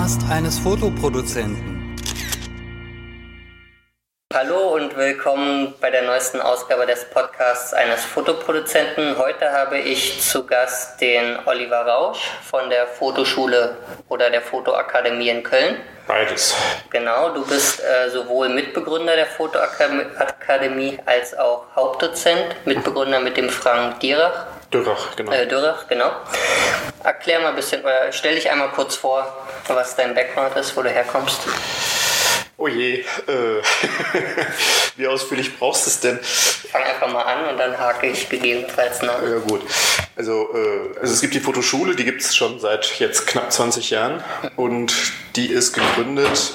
Podcast eines Fotoproduzenten. Hallo und willkommen bei der neuesten Ausgabe des Podcasts eines Fotoproduzenten. Heute habe ich zu Gast den Oliver Rausch von der Fotoschule oder der Fotoakademie in Köln. Beides. Genau, du bist äh, sowohl Mitbegründer der Fotoakademie als auch Hauptdozent, Mitbegründer mit dem Frank Dierach. Dürrach, genau. Äh, Dürrach, genau. Erklär mal ein bisschen, oder stell dich einmal kurz vor, was dein Background ist, wo du herkommst. Oh je, äh, wie ausführlich brauchst du es denn? Fang einfach mal an und dann hake ich gegebenenfalls nach. Ja gut, also, äh, also es gibt die Fotoschule, die gibt es schon seit jetzt knapp 20 Jahren und die ist gegründet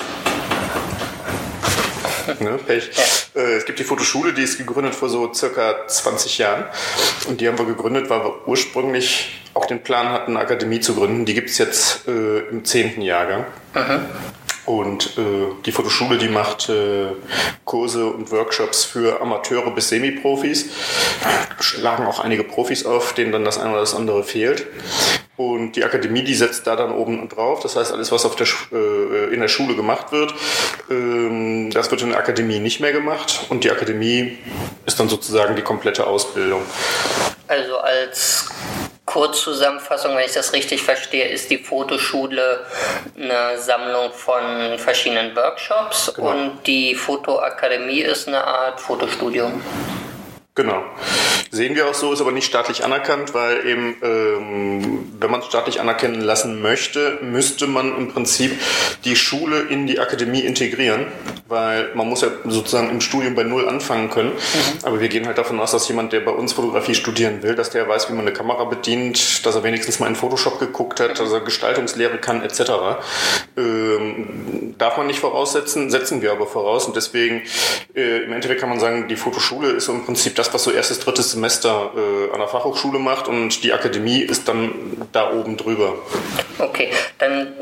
Ne, Pech. Äh, es gibt die Fotoschule, die ist gegründet vor so circa 20 Jahren. Und die haben wir gegründet, weil wir ursprünglich auch den Plan hatten, eine Akademie zu gründen. Die gibt es jetzt äh, im 10. Jahrgang. Mhm. Und äh, die Fotoschule, die macht äh, Kurse und Workshops für Amateure bis Semi-Profis. Schlagen auch einige Profis auf, denen dann das eine oder das andere fehlt. Und die Akademie, die setzt da dann oben drauf. Das heißt, alles, was auf der, äh, in der Schule gemacht wird, ähm, das wird in der Akademie nicht mehr gemacht. Und die Akademie ist dann sozusagen die komplette Ausbildung. Also als Kurzzusammenfassung, wenn ich das richtig verstehe, ist die Fotoschule eine Sammlung von verschiedenen Workshops genau. und die Fotoakademie ist eine Art Fotostudium. Genau. Sehen wir auch so, ist aber nicht staatlich anerkannt, weil eben, ähm, wenn man es staatlich anerkennen lassen möchte, müsste man im Prinzip die Schule in die Akademie integrieren, weil man muss ja sozusagen im Studium bei Null anfangen können. Mhm. Aber wir gehen halt davon aus, dass jemand, der bei uns Fotografie studieren will, dass der weiß, wie man eine Kamera bedient, dass er wenigstens mal in Photoshop geguckt hat, dass er Gestaltungslehre kann, etc. Ähm, darf man nicht voraussetzen, setzen wir aber voraus und deswegen äh, im Endeffekt kann man sagen, die Fotoschule ist im Prinzip das, was so erstes, drittes Semester äh, an der Fachhochschule macht und die Akademie ist dann da oben drüber. Okay, dann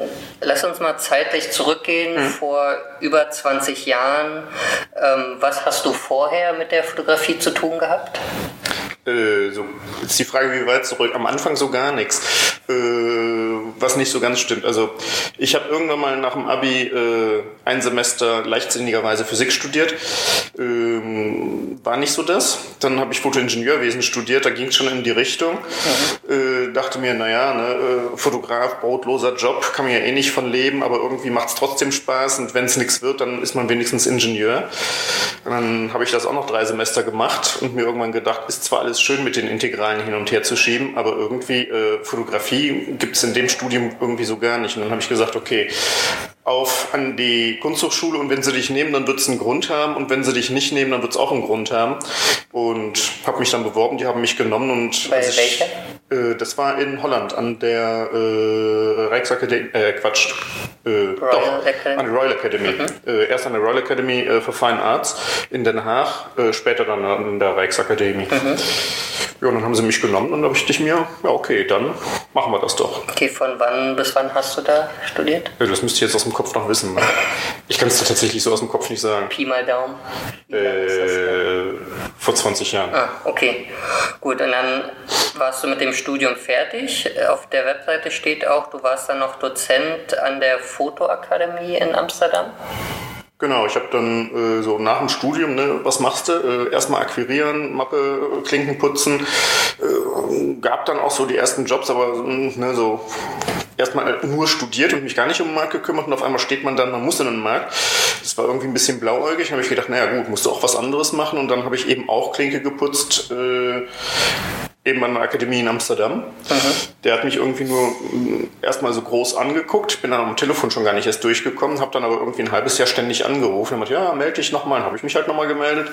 lass uns mal zeitlich zurückgehen, mhm. vor über 20 Jahren. Ähm, was hast du vorher mit der Fotografie zu tun gehabt? Äh, so, jetzt die Frage, wie weit zurück? Am Anfang so gar nichts. Äh, was nicht so ganz stimmt. Also ich habe irgendwann mal nach dem Abi äh, ein Semester leichtsinnigerweise Physik studiert. Ähm, war nicht so das. Dann habe ich Fotoingenieurwesen studiert, da ging es schon in die Richtung. Mhm. Äh, dachte mir, naja, ne, äh, Fotograf, brotloser Job, kann man ja eh nicht von leben, aber irgendwie macht es trotzdem Spaß und wenn es nichts wird, dann ist man wenigstens Ingenieur. Und dann habe ich das auch noch drei Semester gemacht und mir irgendwann gedacht, ist zwar alles schön mit den Integralen hin und her zu schieben, aber irgendwie äh, Fotografie gibt es in dem Studium irgendwie so gar nicht. Und dann habe ich gesagt, okay, auf an die Kunsthochschule und wenn sie dich nehmen, dann wird es einen Grund haben und wenn sie dich nicht nehmen, dann wird es auch einen Grund haben. Und habe mich dann beworben, die haben mich genommen und... Bei welcher? Äh, das war in Holland an der äh, Rijksakademie, äh, Quatsch, äh, doch, Academy. an der Royal Academy. Mhm. Äh, erst an der Royal Academy äh, for Fine Arts in Den Haag, äh, später dann an der Rijksakademie. Mhm. Ja, und dann haben sie mich genommen und dann habe ich mir, ja okay, dann machen wir das doch. Okay, von wann bis wann hast du da studiert? Ja, das müsste ich jetzt aus dem Kopf noch wissen. Ne? Ich kann es tatsächlich so aus dem Kopf nicht sagen. Pi mal Daumen. Äh, vor 20 Jahren. Ah, okay. Gut, und dann warst du mit dem Studium fertig. Auf der Webseite steht auch, du warst dann noch Dozent an der Fotoakademie in Amsterdam. Genau, ich habe dann äh, so nach dem Studium, ne, was machst du? Äh, erstmal akquirieren, Mappe, Klinken putzen. Äh, gab dann auch so die ersten Jobs, aber ne, so erstmal nur studiert und mich gar nicht um den Markt gekümmert und auf einmal steht man dann, man muss in den Markt. Das war irgendwie ein bisschen blauäugig. Habe ich gedacht, naja gut, musst du auch was anderes machen und dann habe ich eben auch Klinke geputzt. Äh, eben an der Akademie in Amsterdam. Mhm. Der hat mich irgendwie nur mm, erstmal so groß angeguckt. Ich bin dann am Telefon schon gar nicht erst durchgekommen, habe dann aber irgendwie ein halbes Jahr ständig angerufen. Er hat ja, melde dich nochmal. Dann habe ich mich halt nochmal gemeldet.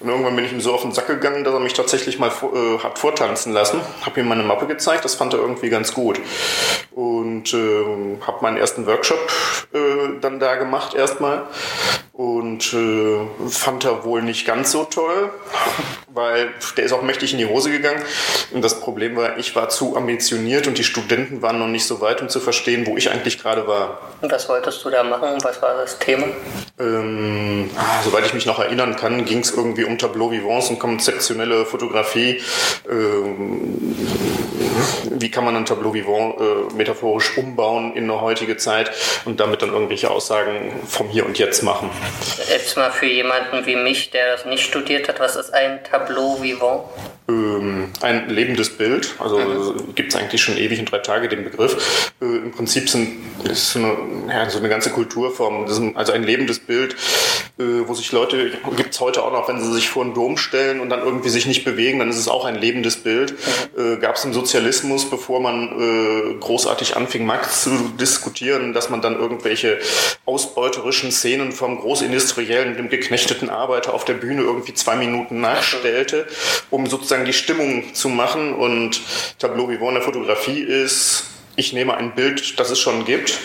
Und irgendwann bin ich ihm so auf den Sack gegangen, dass er mich tatsächlich mal äh, hat vortanzen lassen. Habe ihm meine Mappe gezeigt, das fand er irgendwie ganz gut. Und äh, habe meinen ersten Workshop äh, dann da gemacht erstmal und äh, fand er wohl nicht ganz so toll, weil der ist auch mächtig in die Hose gegangen. Und das Problem war, ich war zu ambitioniert und die Studenten waren noch nicht so weit, um zu verstehen, wo ich eigentlich gerade war. Und was wolltest du da machen? Was war das Thema? Ähm, ah, soweit ich mich noch erinnern kann, ging es irgendwie um Tableau Vivants und konzeptionelle Fotografie. Ähm, wie kann man ein Tableau vivant äh, metaphorisch umbauen in eine heutige Zeit und damit dann irgendwelche Aussagen vom Hier und Jetzt machen. Jetzt mal für jemanden wie mich, der das nicht studiert hat, was ist ein Tableau vivant? Ähm, ein lebendes Bild, also mhm. gibt es eigentlich schon ewig in drei Tage den Begriff. Äh, Im Prinzip sind, ist so eine, ja, so eine ganze Kulturform, also ein lebendes Bild, äh, wo sich Leute, gibt es heute auch noch, wenn sie sich vor einen Dom stellen und dann irgendwie sich nicht bewegen, dann ist es auch ein lebendes Bild. Mhm. Äh, Gab es im Sozialismus, bevor man äh, großartig anfing, Marx zu diskutieren, dass man dann irgendwelche ausbeuterischen Szenen vom Großindustriellen, dem geknechteten Arbeiter auf der Bühne irgendwie zwei Minuten nachstellte, um sozusagen die Stimmung zu machen. Und Tableau Vivant in der Fotografie ist, ich nehme ein Bild, das es schon gibt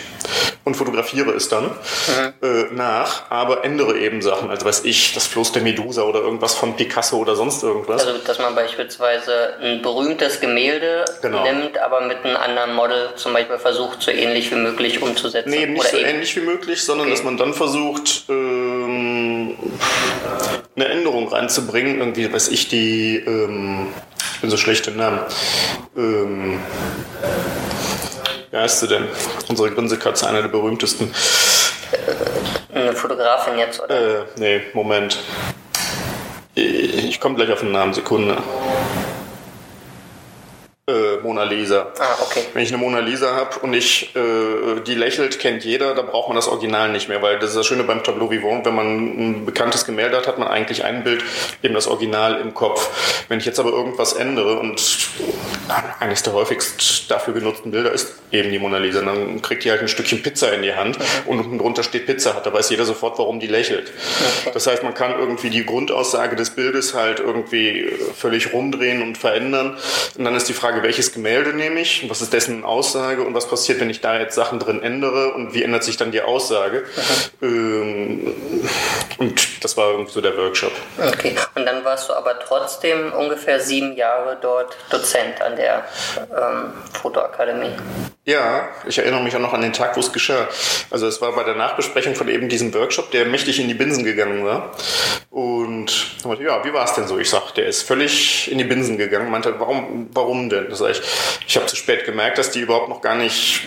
und fotografiere es dann mhm. äh, nach, aber ändere eben Sachen. Also weiß ich, das Floß der Medusa oder irgendwas von Picasso oder sonst irgendwas. Also dass man beispielsweise ein berühmtes Gemälde genau. nimmt, aber mit einem anderen Model zum Beispiel versucht, so ähnlich wie möglich umzusetzen. Nee, nicht oder so ähnlich wie möglich, sondern okay. dass man dann versucht, ähm, eine Änderung reinzubringen. Irgendwie, weiß ich, die, ähm, ich bin so schlecht im Namen. Ähm, wie heißt sie denn? Unsere Grinsekatze, eine der berühmtesten. Eine Fotografin jetzt, oder? Äh, nee, Moment. Ich komme gleich auf den Namen, Sekunde. Äh, Mona Lisa. Ah, okay. Wenn ich eine Mona Lisa habe und ich, äh, die lächelt, kennt jeder, da braucht man das Original nicht mehr, weil das ist das Schöne beim Tableau Vivant, wenn man ein bekanntes Gemälde hat, hat man eigentlich ein Bild, eben das Original im Kopf. Wenn ich jetzt aber irgendwas ändere und eines der häufigst dafür genutzten Bilder ist eben die Mona Lisa, dann kriegt die halt ein Stückchen Pizza in die Hand und unten drunter steht Pizza hat, da weiß jeder sofort, warum die lächelt. Okay. Das heißt, man kann irgendwie die Grundaussage des Bildes halt irgendwie völlig rumdrehen und verändern und dann ist die Frage, Frage, welches Gemälde nehme ich, was ist dessen Aussage und was passiert, wenn ich da jetzt Sachen drin ändere und wie ändert sich dann die Aussage. Ähm, und das war irgendwie so der Workshop. Okay, und dann warst du aber trotzdem ungefähr sieben Jahre dort Dozent an der ähm, Fotoakademie. Ja, ich erinnere mich auch noch an den Tag, wo es geschah. Also es war bei der Nachbesprechung von eben diesem Workshop, der mächtig in die Binsen gegangen war. Und ja, wie war es denn so? Ich sag, der ist völlig in die Binsen gegangen. Meinte, warum, warum denn? Das ich, ich habe zu spät gemerkt, dass die überhaupt noch gar nicht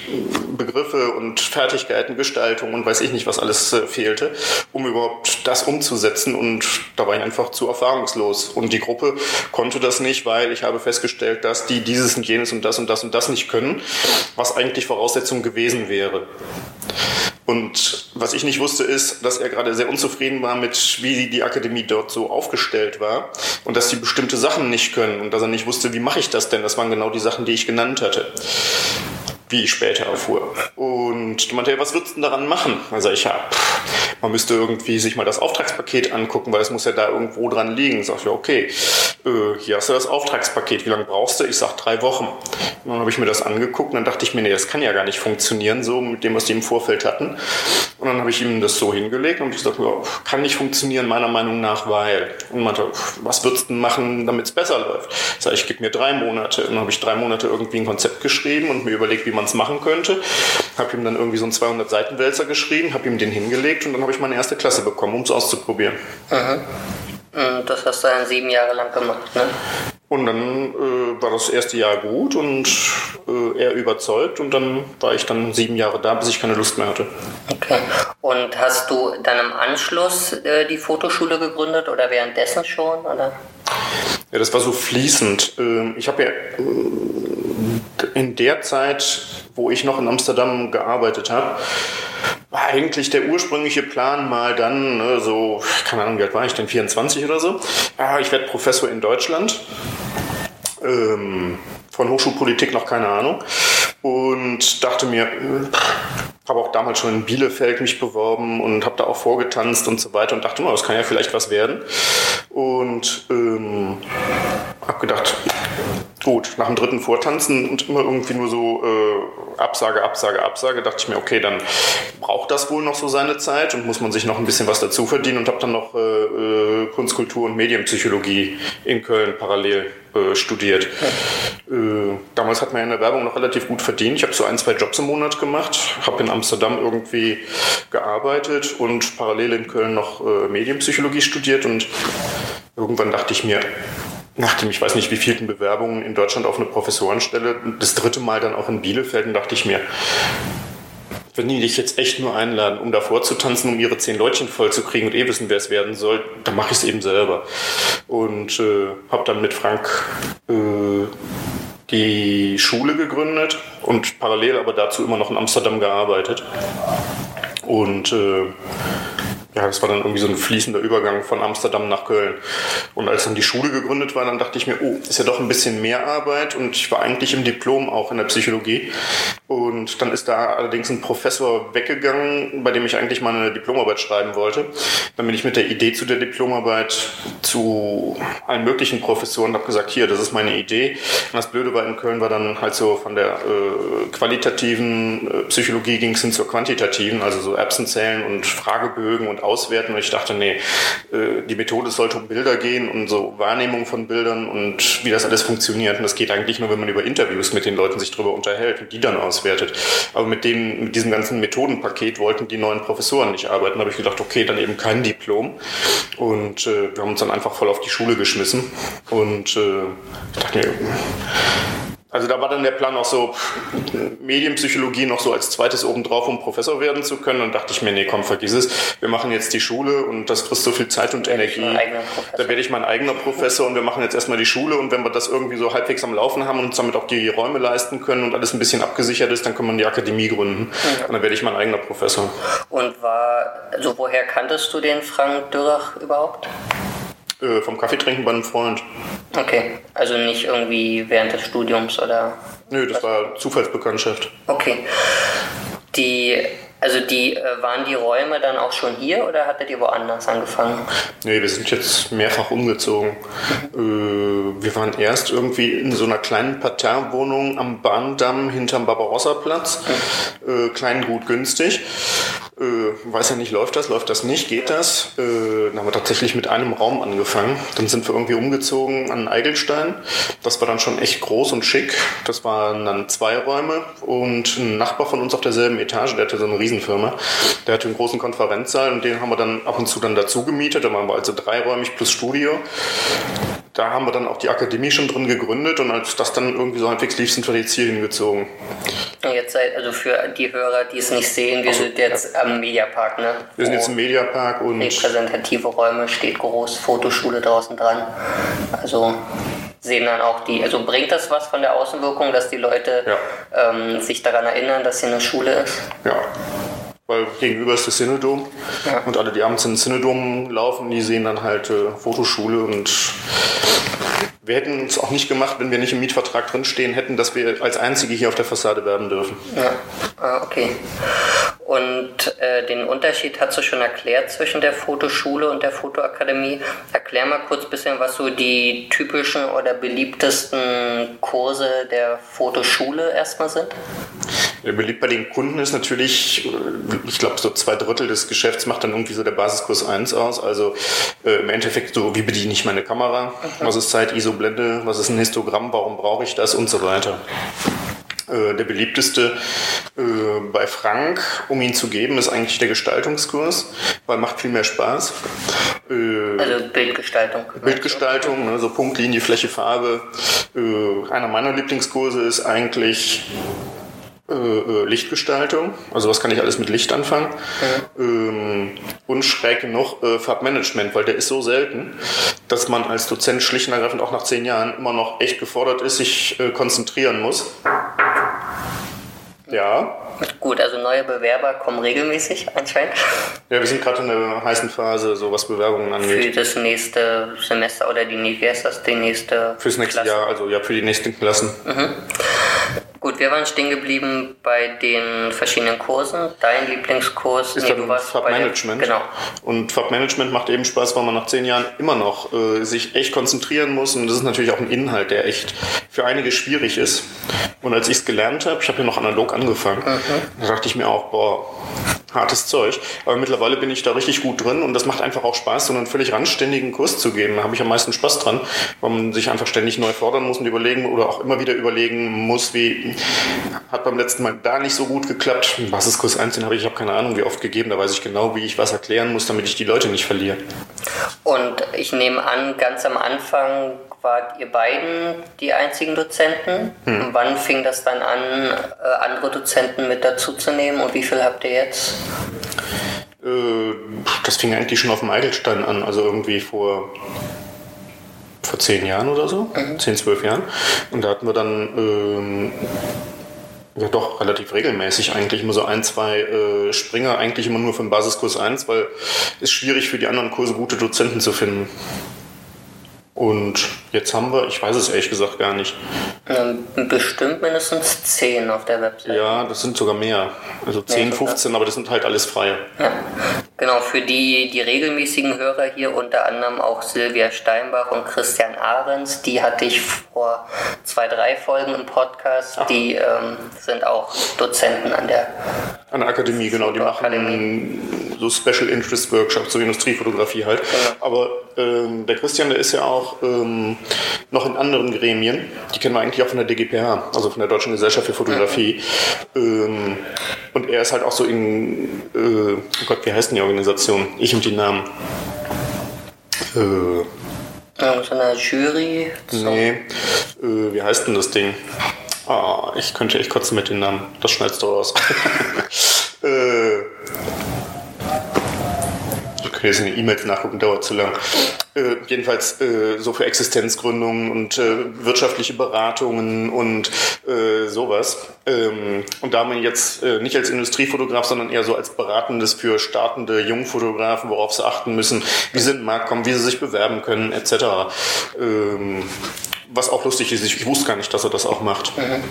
Begriffe und Fertigkeiten, Gestaltung und weiß ich nicht, was alles äh, fehlte, um überhaupt das umzusetzen. Und da war ich einfach zu erfahrungslos. Und die Gruppe konnte das nicht, weil ich habe festgestellt, dass die dieses und jenes und das und das und das nicht können, was eigentlich Voraussetzung gewesen wäre. Und was ich nicht wusste, ist, dass er gerade sehr unzufrieden war mit, wie die Akademie dort so aufgestellt war und dass sie bestimmte Sachen nicht können und dass er nicht wusste, wie mache ich das denn? Das waren genau die Sachen, die ich genannt hatte wie ich später erfuhr. Und meinte, was würdest du denn daran machen? Also ich ja, man müsste irgendwie sich mal das Auftragspaket angucken, weil es muss ja da irgendwo dran liegen. Sag ich, okay, äh, hier hast du das Auftragspaket, wie lange brauchst du? Ich sag drei Wochen. Und dann habe ich mir das angeguckt und dann dachte ich mir, nee, das kann ja gar nicht funktionieren, so mit dem, was die im Vorfeld hatten. Und dann habe ich ihm das so hingelegt und ich gesagt, ja, kann nicht funktionieren, meiner Meinung nach, weil. Und meinte, was würdest du machen, damit es besser läuft? Ich sage, ich gebe mir drei Monate. Und dann habe ich drei Monate irgendwie ein Konzept geschrieben und mir überlegt, wie man es machen könnte. Habe ihm dann irgendwie so einen 200 Seiten Wälzer geschrieben, habe ihm den hingelegt und dann habe ich meine erste Klasse bekommen, um es auszuprobieren. Aha. Das hast du dann sieben Jahre lang gemacht, ne? Und dann äh, war das erste Jahr gut und äh, er überzeugt und dann war ich dann sieben Jahre da, bis ich keine Lust mehr hatte. Okay. Und hast du dann im Anschluss äh, die Fotoschule gegründet oder währenddessen schon? Oder? Ja, das war so fließend. Ähm, ich habe ja äh, in der Zeit, wo ich noch in Amsterdam gearbeitet habe, war eigentlich der ursprüngliche Plan mal dann, ne, so, keine Ahnung, wie alt war ich denn, 24 oder so. Ja, ich werde Professor in Deutschland. Ähm, von Hochschulpolitik noch keine Ahnung. Und dachte mir, habe auch damals schon in Bielefeld mich beworben und habe da auch vorgetanzt und so weiter und dachte, oh, das kann ja vielleicht was werden. Und ähm, habe gedacht, gut, nach dem dritten Vortanzen und immer irgendwie nur so äh, Absage, Absage, Absage, dachte ich mir, okay, dann braucht das wohl noch so seine Zeit und muss man sich noch ein bisschen was dazu verdienen und habe dann noch äh, äh, Kunstkultur und Medienpsychologie in Köln parallel äh, studiert. Äh, damals hat man ja in der Werbung noch relativ gut verdient. Ich habe so ein, zwei Jobs im Monat gemacht, habe in Amsterdam irgendwie gearbeitet und parallel in Köln noch äh, Medienpsychologie studiert und irgendwann dachte ich mir, nach dem, ich weiß nicht, wie vielen Bewerbungen in Deutschland auf eine Professorenstelle, das dritte Mal dann auch in Bielefeld, und dachte ich mir, wenn die dich jetzt echt nur einladen, um davor zu tanzen, um ihre zehn Leutchen voll zu kriegen und eh wissen, wer es werden soll, dann mache ich es eben selber. Und äh, habe dann mit Frank äh, die Schule gegründet und parallel aber dazu immer noch in Amsterdam gearbeitet. Und äh, ja, das war dann irgendwie so ein fließender Übergang von Amsterdam nach Köln. Und als dann die Schule gegründet war, dann dachte ich mir, oh, ist ja doch ein bisschen mehr Arbeit und ich war eigentlich im Diplom auch in der Psychologie. Und dann ist da allerdings ein Professor weggegangen, bei dem ich eigentlich meine Diplomarbeit schreiben wollte. Dann bin ich mit der Idee zu der Diplomarbeit zu allen möglichen Professoren und habe gesagt, hier, das ist meine Idee. Und das Blöde war in Köln war dann halt so von der äh, qualitativen äh, Psychologie ging es hin zur quantitativen, also so Erbsenzellen und Fragebögen und auswerten. Und ich dachte, nee, äh, die Methode sollte um Bilder gehen und so Wahrnehmung von Bildern und wie das alles funktioniert. Und das geht eigentlich nur, wenn man über Interviews mit den Leuten sich darüber unterhält und die dann auswertet. Aber mit, dem, mit diesem ganzen Methodenpaket wollten die neuen Professoren nicht arbeiten. Da habe ich gedacht, okay, dann eben kein Diplom. Und äh, wir haben uns dann einfach voll auf die Schule geschmissen. Und äh, ich dachte mir, also da war dann der Plan auch so, Medienpsychologie noch so als zweites obendrauf, um Professor werden zu können. Und dachte ich mir, nee, komm, vergiss es. Wir machen jetzt die Schule und das frisst so viel Zeit und Energie. Da werde ich mein eigener Professor und wir machen jetzt erstmal die Schule. Und wenn wir das irgendwie so halbwegs am Laufen haben und uns damit auch die Räume leisten können und alles ein bisschen abgesichert ist, dann kann man die Akademie gründen. Und dann werde ich mein eigener Professor. Und war, also woher kanntest du den Frank Dürrach überhaupt? Äh, vom Kaffeetrinken bei einem Freund. Okay, also nicht irgendwie während des Studiums oder? Nö, das was? war Zufallsbekanntschaft. Okay. Die, also die, äh, waren die Räume dann auch schon hier oder hattet ihr woanders angefangen? Nee, wir sind jetzt mehrfach umgezogen. Äh, wir waren erst irgendwie in so einer kleinen Parterrewohnung am Bahndamm hinterm Barbarossa-Platz. Mhm. Äh, klein, gut, günstig. Äh, weiß ja nicht, läuft das, läuft das nicht, geht das? Äh, dann haben wir tatsächlich mit einem Raum angefangen. Dann sind wir irgendwie umgezogen an Eigelstein. Das war dann schon echt groß und schick. Das waren dann zwei Räume und ein Nachbar von uns auf derselben Etage, der hatte so eine Riesenfirma. Der hatte einen großen Konferenzsaal und den haben wir dann ab und zu dann dazu gemietet. Da waren wir also dreiräumig plus Studio da haben wir dann auch die Akademie schon drin gegründet und als das dann irgendwie so halbwegs lief, sind wir jetzt hier hingezogen. Jetzt seid, also für die Hörer, die es nicht sehen, wir also, sind jetzt ja. am Mediapark, ne? Wir sind jetzt im Mediapark und. Repräsentative Räume steht groß, Fotoschule draußen dran. Also sehen dann auch die, also bringt das was von der Außenwirkung, dass die Leute ja. ähm, sich daran erinnern, dass hier eine Schule ist? Ja weil gegenüber ist das Synodom ja. und alle, die abends in den Synodom laufen, die sehen dann halt äh, Fotoschule und wir hätten es auch nicht gemacht, wenn wir nicht im Mietvertrag drinstehen hätten, dass wir als Einzige hier auf der Fassade werben dürfen. Ja, ah, okay. Und äh, den Unterschied hast du schon erklärt zwischen der Fotoschule und der Fotoakademie. Erklär mal kurz ein bisschen, was so die typischen oder beliebtesten Kurse der Fotoschule erstmal sind. Beliebt bei den Kunden ist natürlich, äh, ich glaube, so zwei Drittel des Geschäfts macht dann irgendwie so der Basiskurs 1 aus. Also äh, im Endeffekt so, wie bediene ich meine Kamera? Mhm. Was ist Zeit, ISO-Blende? Was ist ein Histogramm? Warum brauche ich das? Und so weiter. Äh, der beliebteste äh, bei Frank, um ihn zu geben, ist eigentlich der Gestaltungskurs, weil macht viel mehr Spaß. Äh, also Bildgestaltung. Bildgestaltung, ne, so Punkt, Linie, Fläche, Farbe. Äh, einer meiner Lieblingskurse ist eigentlich äh, äh, Lichtgestaltung, also was kann ich alles mit Licht anfangen ja. ähm, und schräg genug äh, Farbmanagement, weil der ist so selten, dass man als Dozent schlicht und ergreifend auch nach zehn Jahren immer noch echt gefordert ist, sich äh, konzentrieren muss. Ja. Gut, also neue Bewerber kommen regelmäßig anscheinend. Ja, wir sind gerade in der heißen Phase, so was Bewerbungen angeht. Für das nächste Semester oder die, wie heißt das, die nächste Fürs nächste Klasse. Jahr, also ja, für die nächsten Klassen. Mhm. Gut, wir waren stehen geblieben bei den verschiedenen Kursen. Dein Lieblingskurs ist nee, dann Farbmanagement. Genau. Und Farbmanagement macht eben Spaß, weil man nach zehn Jahren immer noch äh, sich echt konzentrieren muss. Und das ist natürlich auch ein Inhalt, der echt für einige schwierig ist. Und als ich es gelernt habe, ich habe ja noch analog angefangen, mhm. da dachte ich mir auch, boah, hartes Zeug. Aber mittlerweile bin ich da richtig gut drin und das macht einfach auch Spaß, so einen völlig randständigen Kurs zu geben. Da habe ich am meisten Spaß dran, weil man sich einfach ständig neu fordern muss und überlegen oder auch immer wieder überlegen muss, wie hat beim letzten Mal da nicht so gut geklappt. Was ist Kurs 1, den habe ich, ich habe keine Ahnung, wie oft gegeben. Da weiß ich genau, wie ich was erklären muss, damit ich die Leute nicht verliere. Und ich nehme an, ganz am Anfang wart ihr beiden die einzigen Dozenten. Hm. Wann fing das dann an, äh, andere Dozenten mit dazu zu nehmen und wie viel habt ihr jetzt? Äh, das fing eigentlich schon auf dem Eidelstein an, also irgendwie vor vor zehn Jahren oder so, mhm. zehn, zwölf Jahren. Und da hatten wir dann ähm, ja doch relativ regelmäßig eigentlich immer so ein, zwei äh, Springer, eigentlich immer nur für den Basiskurs 1, weil es schwierig für die anderen Kurse gute Dozenten zu finden. Und jetzt haben wir, ich weiß es ehrlich gesagt gar nicht. Bestimmt mindestens 10 auf der Website. Ja, das sind sogar mehr. Also 10, ja, 15, aber das sind halt alles freie. Ja. Genau, für die, die regelmäßigen Hörer hier unter anderem auch Silvia Steinbach und Christian Ahrens, die hatte ich vor zwei, drei Folgen im Podcast. Ach. Die ähm, sind auch Dozenten an der, an der Akademie, genau. Die machen so Special Interest Workshops, so Industriefotografie halt. Genau. Aber ähm, der Christian, der ist ja auch ähm, noch in anderen Gremien. Die kennen wir eigentlich auch von der DGPH, also von der Deutschen Gesellschaft für Fotografie. Mhm. Ähm, und er ist halt auch so in, äh, oh Gott, wie heißt denn die Organisation? Ich und die Namen. Äh, so eine Jury? So. Nee, äh, wie heißt denn das Ding? Ah, ich könnte echt kotzen mit den Namen. Das schneidest du raus. äh, in den E-Mails nachgucken, dauert zu lang. Äh, jedenfalls äh, so für Existenzgründungen und äh, wirtschaftliche Beratungen und äh, sowas. Ähm, und da man jetzt äh, nicht als Industriefotograf, sondern eher so als Beratendes für startende Jungfotografen, worauf sie achten müssen, wie sie in den Markt kommen, wie sie sich bewerben können, etc. Ähm, was auch lustig ist, ich wusste gar nicht, dass er das auch macht. Mhm.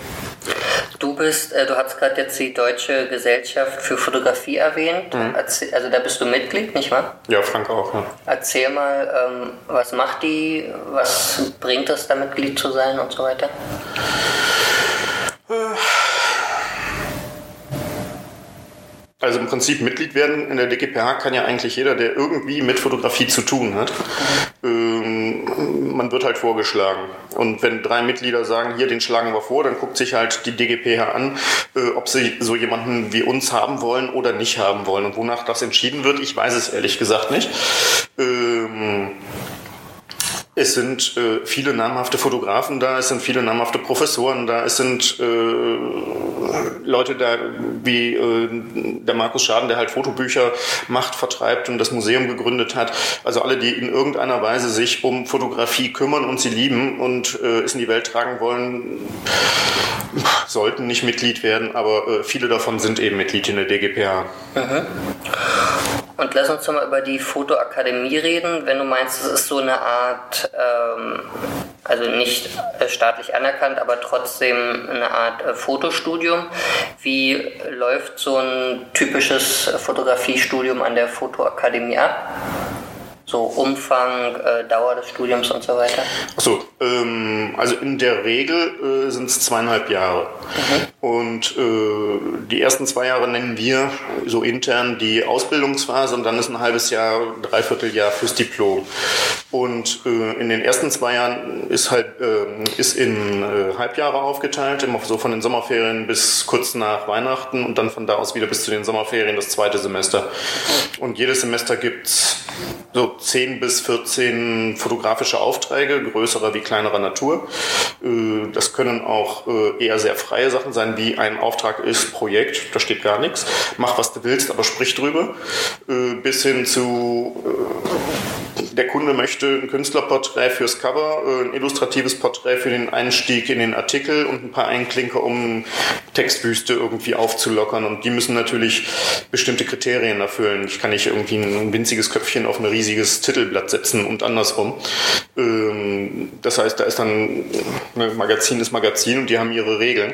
Du bist, äh, du hast gerade jetzt die Deutsche Gesellschaft für Fotografie erwähnt. Mhm. Erzähl, also da bist du Mitglied, nicht wahr? Ja, Frank auch. Ja. Erzähl mal, ähm, was macht die, was bringt es, da Mitglied zu sein und so weiter? Äh Also im Prinzip Mitglied werden in der DGPH kann ja eigentlich jeder, der irgendwie mit Fotografie zu tun hat. Ähm, man wird halt vorgeschlagen. Und wenn drei Mitglieder sagen, hier, den schlagen wir vor, dann guckt sich halt die DGPH an, äh, ob sie so jemanden wie uns haben wollen oder nicht haben wollen. Und wonach das entschieden wird, ich weiß es ehrlich gesagt nicht. Ähm, es sind äh, viele namhafte Fotografen da, es sind viele namhafte Professoren da, es sind äh, Leute da wie äh, der Markus Schaden, der halt Fotobücher macht, vertreibt und das Museum gegründet hat. Also alle, die in irgendeiner Weise sich um Fotografie kümmern und sie lieben und äh, es in die Welt tragen wollen, sollten nicht Mitglied werden, aber äh, viele davon sind eben Mitglied in der DGPH. Mhm. Und lass uns mal über die Fotoakademie reden. Wenn du meinst, es ist so eine Art, ähm, also nicht äh, staatlich anerkannt, aber trotzdem eine Art äh, Fotostudium. Wie läuft so ein typisches Fotografiestudium an der Fotoakademie ab? So Umfang, äh, Dauer des Studiums und so weiter? Achso, ähm, also in der Regel äh, sind es zweieinhalb Jahre. Mhm. Und äh, die ersten zwei Jahre nennen wir so intern die Ausbildungsphase und dann ist ein halbes Jahr, dreiviertel Jahr fürs Diplom. Und äh, in den ersten zwei Jahren ist halt ähm, ist in äh, Halbjahre aufgeteilt, immer so von den Sommerferien bis kurz nach Weihnachten und dann von da aus wieder bis zu den Sommerferien das zweite Semester. Und jedes Semester gibt es so 10 bis 14 fotografische Aufträge, größerer wie kleinerer Natur. Äh, das können auch äh, eher sehr freie Sachen sein, wie ein Auftrag ist Projekt, da steht gar nichts. Mach, was du willst, aber sprich drüber. Äh, bis hin zu der Kunde möchte ein Künstlerporträt fürs Cover, äh, ein illustratives Porträt für den Einstieg in den Artikel und ein paar Einklinker, um Textwüste irgendwie aufzulockern. Und die müssen natürlich bestimmte Kriterien erfüllen. Ich kann nicht irgendwie ein winziges Köpfchen auf ein riesiges Titelblatt setzen und andersrum. Ähm, das heißt, da ist dann, ne, Magazin ist Magazin und die haben ihre Regeln.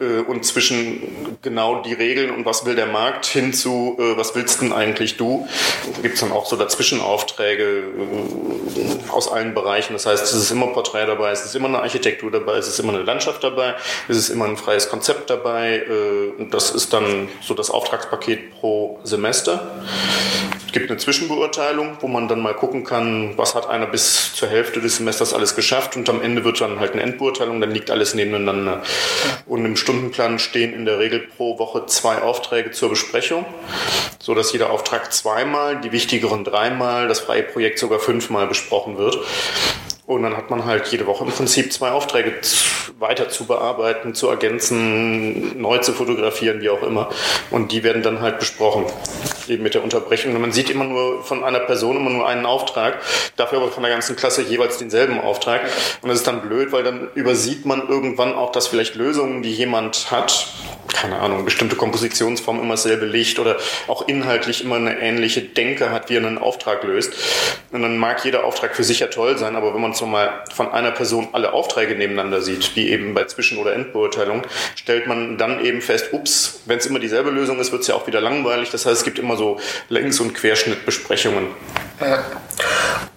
Äh, und zwischen genau die Regeln und was will der Markt hin zu, äh, was willst denn eigentlich du, gibt es dann auch so Dazwischenaufträge äh, aus allen Bereichen. Das heißt, es ist immer Porträt dabei, es ist immer eine Architektur dabei, es ist immer eine Landschaft dabei, es ist immer ein freies Konzept dabei. Äh, das ist dann so das Auftragspaket pro Semester. Es gibt eine Zwischenbeurteilung, wo man dann mal gucken kann, was hat einer bis zur Hälfte des Semesters alles geschafft und am Ende wird dann halt eine Endbeurteilung, dann liegt alles nebeneinander. Und im Stundenplan stehen in der Regel pro Woche zwei Aufträge zur Besprechung, so dass jeder Auftrag zweimal, die wichtigeren dreimal, das freie Projekt sogar fünfmal besprochen wird. Und dann hat man halt jede Woche im Prinzip zwei Aufträge weiter zu bearbeiten, zu ergänzen, neu zu fotografieren, wie auch immer. Und die werden dann halt besprochen, eben mit der Unterbrechung. Und man sieht immer nur von einer Person immer nur einen Auftrag, dafür aber von der ganzen Klasse jeweils denselben Auftrag. Und das ist dann blöd, weil dann übersieht man irgendwann auch, dass vielleicht Lösungen, die jemand hat, keine Ahnung, bestimmte Kompositionsform immer dasselbe Licht oder auch inhaltlich immer eine ähnliche Denke hat, wie er einen Auftrag löst. Und dann mag jeder Auftrag für sich ja toll sein, aber wenn man so mal von einer Person alle Aufträge nebeneinander sieht, wie eben bei Zwischen- oder Endbeurteilung, stellt man dann eben fest, ups, wenn es immer dieselbe Lösung ist, wird es ja auch wieder langweilig. Das heißt, es gibt immer so Längs- und Querschnittbesprechungen.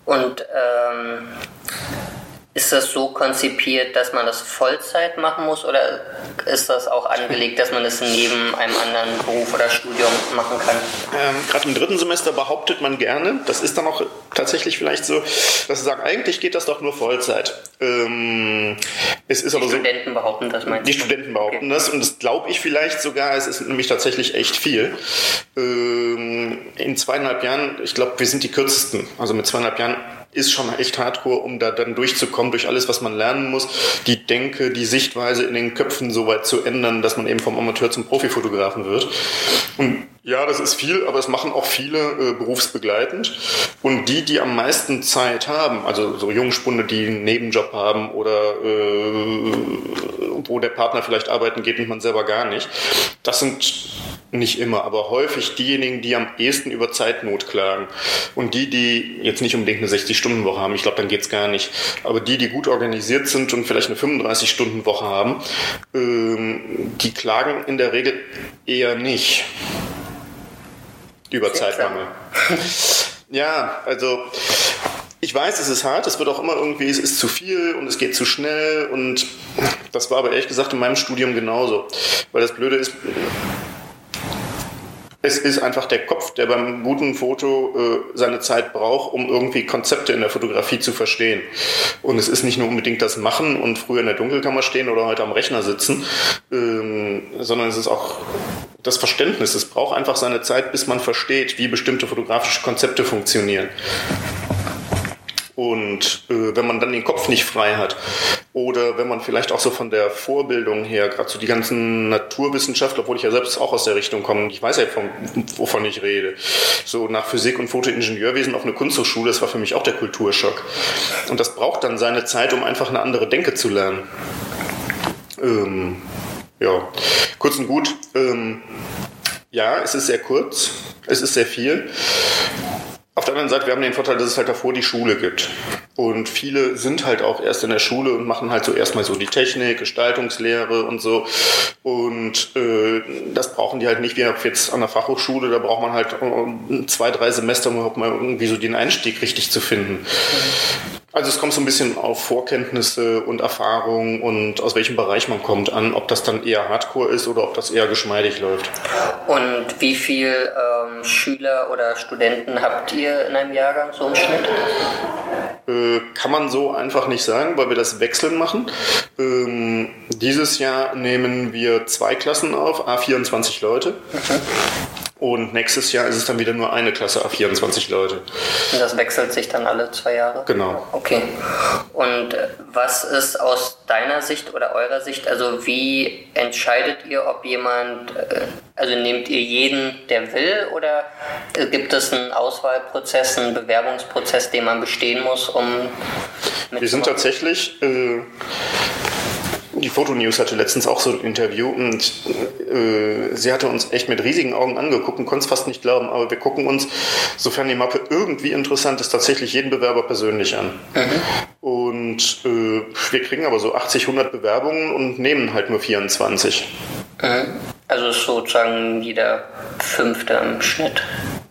Und ähm, ist das so konzipiert, dass man das Vollzeit machen muss oder ist das auch angelegt, dass man das neben einem anderen Beruf oder Studium machen kann? Ähm, Gerade im dritten Semester behauptet man gerne, das ist dann auch tatsächlich vielleicht so, dass sie sagen, eigentlich geht das doch nur Vollzeit. Ähm, es ist die aber Studenten so, behaupten das, meinst Die du? Studenten behaupten Okay. das und das glaube ich vielleicht sogar. Es ist nämlich tatsächlich echt viel. Ähm, in zweieinhalb Jahren, ich glaube, wir sind die kürzesten. Also mit zweieinhalb Jahren ist schon echt hardcore, um da dann durchzukommen, durch alles, was man lernen muss, die Denke, die Sichtweise in den Köpfen so weit zu ändern, dass man eben vom Amateur zum Profifotografen wird. Und ja, das ist viel, aber es machen auch viele äh, berufsbegleitend. Und die, die am meisten Zeit haben, also so Jungspunde, die einen Nebenjob haben oder äh, wo der Partner vielleicht arbeiten geht und man selber gar nicht, das sind nicht immer, aber häufig diejenigen, die am ehesten über Zeitnot klagen. Und die, die jetzt nicht unbedingt eine 60-Stunden-Woche haben, ich glaube, dann geht's gar nicht. Aber die, die gut organisiert sind und vielleicht eine 35-Stunden-Woche haben, ähm, die klagen in der Regel eher nicht über Zeitmangel. Ja, also ich weiß, es ist hart, es wird auch immer irgendwie, es ist zu viel und es geht zu schnell und das war aber ehrlich gesagt in meinem Studium genauso. Weil das Blöde ist, es ist einfach der Kopf, der beim guten Foto äh, seine Zeit braucht, um irgendwie Konzepte in der Fotografie zu verstehen. Und es ist nicht nur unbedingt das Machen und früher in der Dunkelkammer stehen oder heute am Rechner sitzen, ähm, sondern es ist auch das Verständnis. Es braucht einfach seine Zeit, bis man versteht, wie bestimmte fotografische Konzepte funktionieren. Und äh, wenn man dann den Kopf nicht frei hat oder wenn man vielleicht auch so von der Vorbildung her, gerade so die ganzen Naturwissenschaftler, obwohl ich ja selbst auch aus der Richtung komme, ich weiß ja, von, wovon ich rede, so nach Physik und Fotoingenieurwesen auf eine Kunsthochschule, das war für mich auch der Kulturschock. Und das braucht dann seine Zeit, um einfach eine andere Denke zu lernen. Ähm, ja, kurz und gut. Ähm, ja, es ist sehr kurz, es ist sehr viel. Auf der anderen Seite, wir haben den Vorteil, dass es halt davor die Schule gibt. Und viele sind halt auch erst in der Schule und machen halt so erstmal so die Technik, Gestaltungslehre und so. Und äh, das brauchen die halt nicht wie jetzt an der Fachhochschule. Da braucht man halt äh, zwei, drei Semester, um überhaupt mal irgendwie so den Einstieg richtig zu finden. Also es kommt so ein bisschen auf Vorkenntnisse und Erfahrung und aus welchem Bereich man kommt an, ob das dann eher Hardcore ist oder ob das eher geschmeidig läuft. Und wie viel ähm, Schüler oder Studenten habt ihr in einem Jahrgang so im Schnitt? Äh, kann man so einfach nicht sagen, weil wir das wechseln machen. Ähm, dieses Jahr nehmen wir zwei Klassen auf, A24 Leute. Und nächstes Jahr ist es dann wieder nur eine Klasse, A24 Leute. Und das wechselt sich dann alle zwei Jahre? Genau. Okay. Und äh, was ist aus deiner Sicht oder eurer Sicht, also wie entscheidet ihr, ob jemand, äh, also nehmt ihr jeden, der will, oder äh, gibt es einen Auswahlprozess, einen Bewerbungsprozess, den man bestehen muss, um Wir sind tatsächlich, äh, die Fotonews hatte letztens auch so ein Interview und äh, sie hatte uns echt mit riesigen Augen angeguckt und konnte es fast nicht glauben, aber wir gucken uns, sofern die Mappe irgendwie interessant ist, tatsächlich jeden Bewerber persönlich an. Und äh, wir kriegen aber so 80, 100 Bewerbungen und nehmen halt nur 24. Also ist sozusagen jeder Fünfte im Schnitt.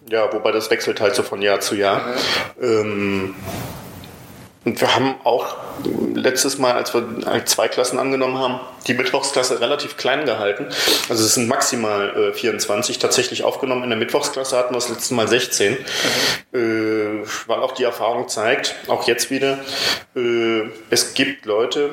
Ja, wobei das wechselt halt so von Jahr zu Jahr. Ähm, und wir haben auch letztes Mal, als wir zwei Klassen angenommen haben, die Mittwochsklasse relativ klein gehalten. Also es sind maximal äh, 24 tatsächlich aufgenommen. In der Mittwochsklasse hatten wir das letzte Mal 16. Äh, weil auch die Erfahrung zeigt, auch jetzt wieder, äh, es gibt Leute,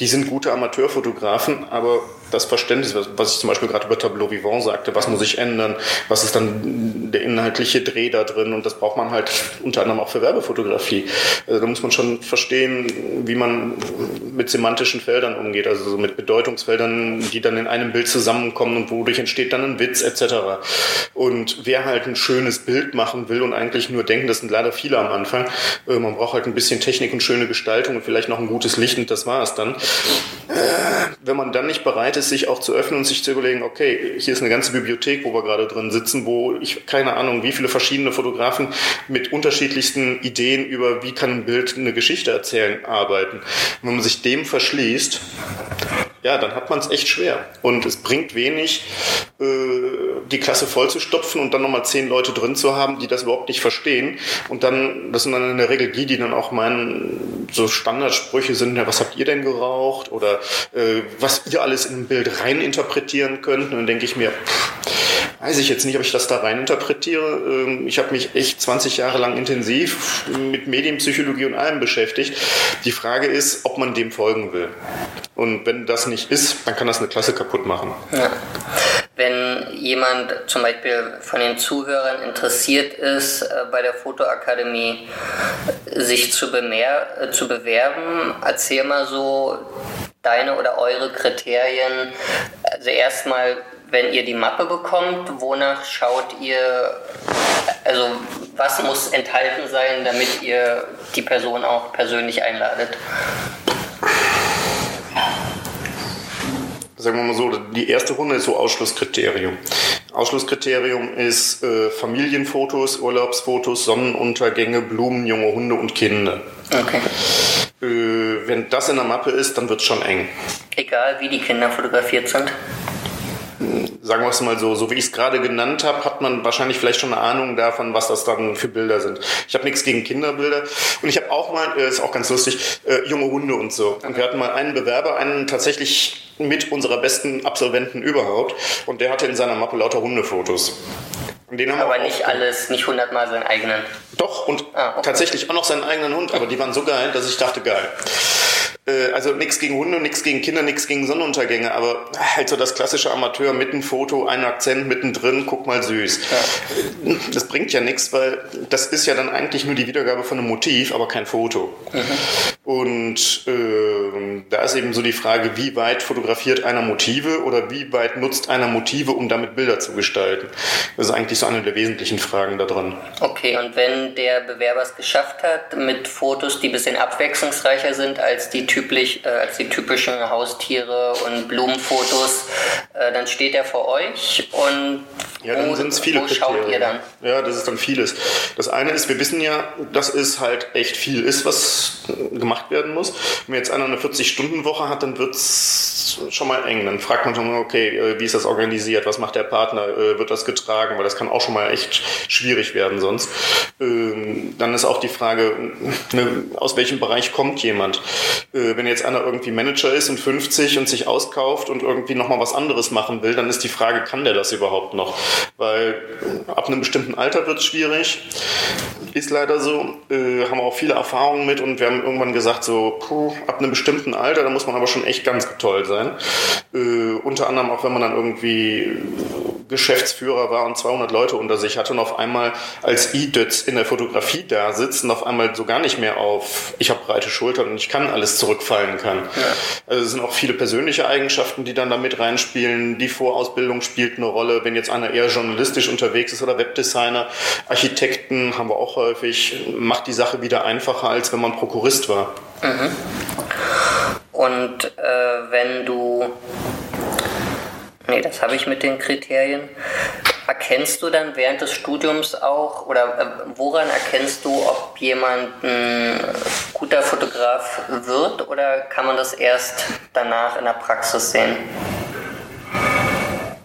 die sind gute Amateurfotografen, aber das Verständnis, was ich zum Beispiel gerade über Tableau Vivant sagte, was muss ich ändern, was ist dann der inhaltliche Dreh da drin und das braucht man halt unter anderem auch für Werbefotografie. Also da muss man schon verstehen, wie man mit semantischen Feldern umgeht, also mit Bedeutungsfeldern, die dann in einem Bild zusammenkommen und wodurch entsteht dann ein Witz etc. Und wer halt ein schönes Bild machen will und eigentlich nur denken, das sind leider viele am Anfang, äh, man braucht halt ein bisschen Technik und schöne Gestaltung und vielleicht noch ein gutes Licht und das war es dann. Äh, wenn man dann nicht bereit ist, sich auch zu öffnen und sich zu überlegen, okay, hier ist eine ganze Bibliothek, wo wir gerade drin sitzen, wo ich keine Ahnung, wie viele verschiedene Fotografen mit unterschiedlichsten Ideen über, wie kann ein Bild eine Geschichte erzählen, arbeiten. Wenn man sich dem verschließt, ja, dann hat man es echt schwer. Und es bringt wenig, äh, die Klasse vollzustopfen und dann nochmal zehn Leute drin zu haben, die das überhaupt nicht verstehen. Und dann, das sind dann in der Regel die, die dann auch meinen, so Standardsprüche sind, ja, was habt ihr denn geraucht? Oder äh, was ihr alles in ein Bild reininterpretieren könnt. Und dann denke ich mir, pff, weiß ich jetzt nicht, ob ich das da reininterpretiere. Ähm, ich habe mich echt 20 Jahre lang intensiv mit Medienpsychologie und allem beschäftigt. Die Frage ist, ob man dem folgen will. Und wenn das nicht ist, dann kann das eine Klasse kaputt machen. Ja. Wenn jemand zum Beispiel von den Zuhörern interessiert ist, äh, bei der Fotoakademie sich zu, bemer äh, zu bewerben, erzähl mal so deine oder eure Kriterien. Also erstmal, wenn ihr die Mappe bekommt, wonach schaut ihr, also was muss enthalten sein, damit ihr die Person auch persönlich einladet? sagen wir mal so, die erste Runde ist so Ausschlusskriterium. Ausschlusskriterium ist äh, Familienfotos, Urlaubsfotos, Sonnenuntergänge, Blumen, junge Hunde und Kinder. Okay. Äh, wenn das in der Mappe ist, dann wird es schon eng. Egal wie die Kinder fotografiert sind sagen wir es mal so, so wie ich es gerade genannt habe, hat man wahrscheinlich vielleicht schon eine Ahnung davon, was das dann für Bilder sind. Ich habe nichts gegen Kinderbilder und ich habe auch mal, äh, ist auch ganz lustig, äh, junge Hunde und so. Und wir hatten mal einen Bewerber, einen tatsächlich mit unserer besten Absolventen überhaupt und der hatte in seiner Mappe lauter Hundefotos. Aber nicht alles, nicht hundertmal seinen eigenen. Doch, und ah, okay. tatsächlich auch noch seinen eigenen Hund, aber die waren so geil, dass ich dachte, geil. Äh, also nichts gegen Hunde, nichts gegen Kinder, nichts gegen Sonnenuntergänge, aber halt so das klassische Amateur mit einem Foto, ein Akzent mittendrin, guck mal süß. Ja. Das bringt ja nichts, weil das ist ja dann eigentlich nur die Wiedergabe von einem Motiv, aber kein Foto. Mhm. Und äh, da ist eben so die Frage, wie weit fotografiert einer Motive oder wie weit nutzt einer Motive, um damit Bilder zu gestalten. Das ist eigentlich so eine der wesentlichen Fragen da dran. Okay, und wenn der Bewerber es geschafft hat, mit Fotos, die ein bisschen abwechslungsreicher sind als die typisch, äh, als die typischen Haustiere und Blumenfotos, äh, dann steht er vor euch und ja, dann sind es viele wo schaut ihr dann? Ja, das ist dann vieles. Das eine ist, wir wissen ja, dass es halt echt viel ist, was gemacht werden muss. Wenn jetzt einer eine 40-Stunden-Woche hat, dann wird es schon mal eng. Dann fragt man schon mal, okay, äh, wie ist das organisiert? Was macht der Partner? Äh, wird das getragen? Weil das kann auch schon mal echt schwierig werden sonst. Ähm, dann ist auch die Frage, ne, aus welchem Bereich kommt jemand? Äh, wenn jetzt einer irgendwie Manager ist und 50 und sich auskauft und irgendwie nochmal was anderes machen will, dann ist die Frage, kann der das überhaupt noch? Weil ab einem bestimmten Alter wird es schwierig. Ist leider so. Haben auch viele Erfahrungen mit und wir haben irgendwann gesagt, so puh, ab einem bestimmten Alter, da muss man aber schon echt ganz toll sein. Äh, unter anderem auch, wenn man dann irgendwie Geschäftsführer war und 200 Leute unter sich hatte und auf einmal als Idötz in der Fotografie da sitzt und auf einmal so gar nicht mehr auf, ich habe breite Schultern und ich kann alles zurückfallen kann. Ja. Also es sind auch viele persönliche Eigenschaften, die dann da mit reinspielen. Die Vorausbildung spielt eine Rolle. Wenn jetzt einer eher journalistisch unterwegs ist oder Webdesigner, Architekten haben wir auch häufig, macht die Sache wieder einfacher, als wenn man Prokurist war. Mhm. Und äh, wenn du Nee, das habe ich mit den Kriterien. Erkennst du dann während des Studiums auch oder äh, woran erkennst du, ob jemand ein guter Fotograf wird oder kann man das erst danach in der Praxis sehen?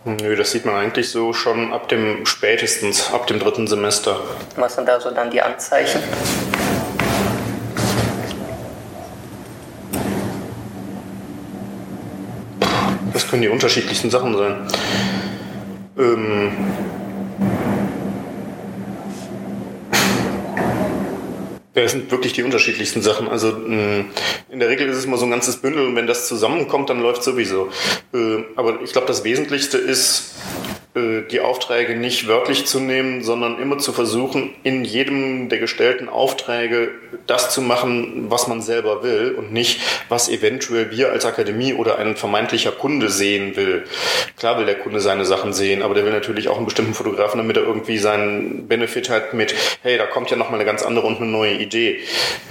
Nö, das sieht man eigentlich so schon ab dem spätestens, ab dem dritten Semester. Was sind da so dann die Anzeichen? Können die unterschiedlichsten Sachen sein. Ähm Ja, sind wirklich die unterschiedlichsten Sachen. Also in der Regel ist es immer so ein ganzes Bündel und wenn das zusammenkommt, dann läuft sowieso. Äh, aber ich glaube, das Wesentlichste ist, die Aufträge nicht wörtlich zu nehmen, sondern immer zu versuchen, in jedem der gestellten Aufträge das zu machen, was man selber will und nicht, was eventuell wir als Akademie oder ein vermeintlicher Kunde sehen will. Klar will der Kunde seine Sachen sehen, aber der will natürlich auch einen bestimmten Fotografen, damit er irgendwie seinen Benefit hat mit, hey, da kommt ja nochmal eine ganz andere und eine neue Idee.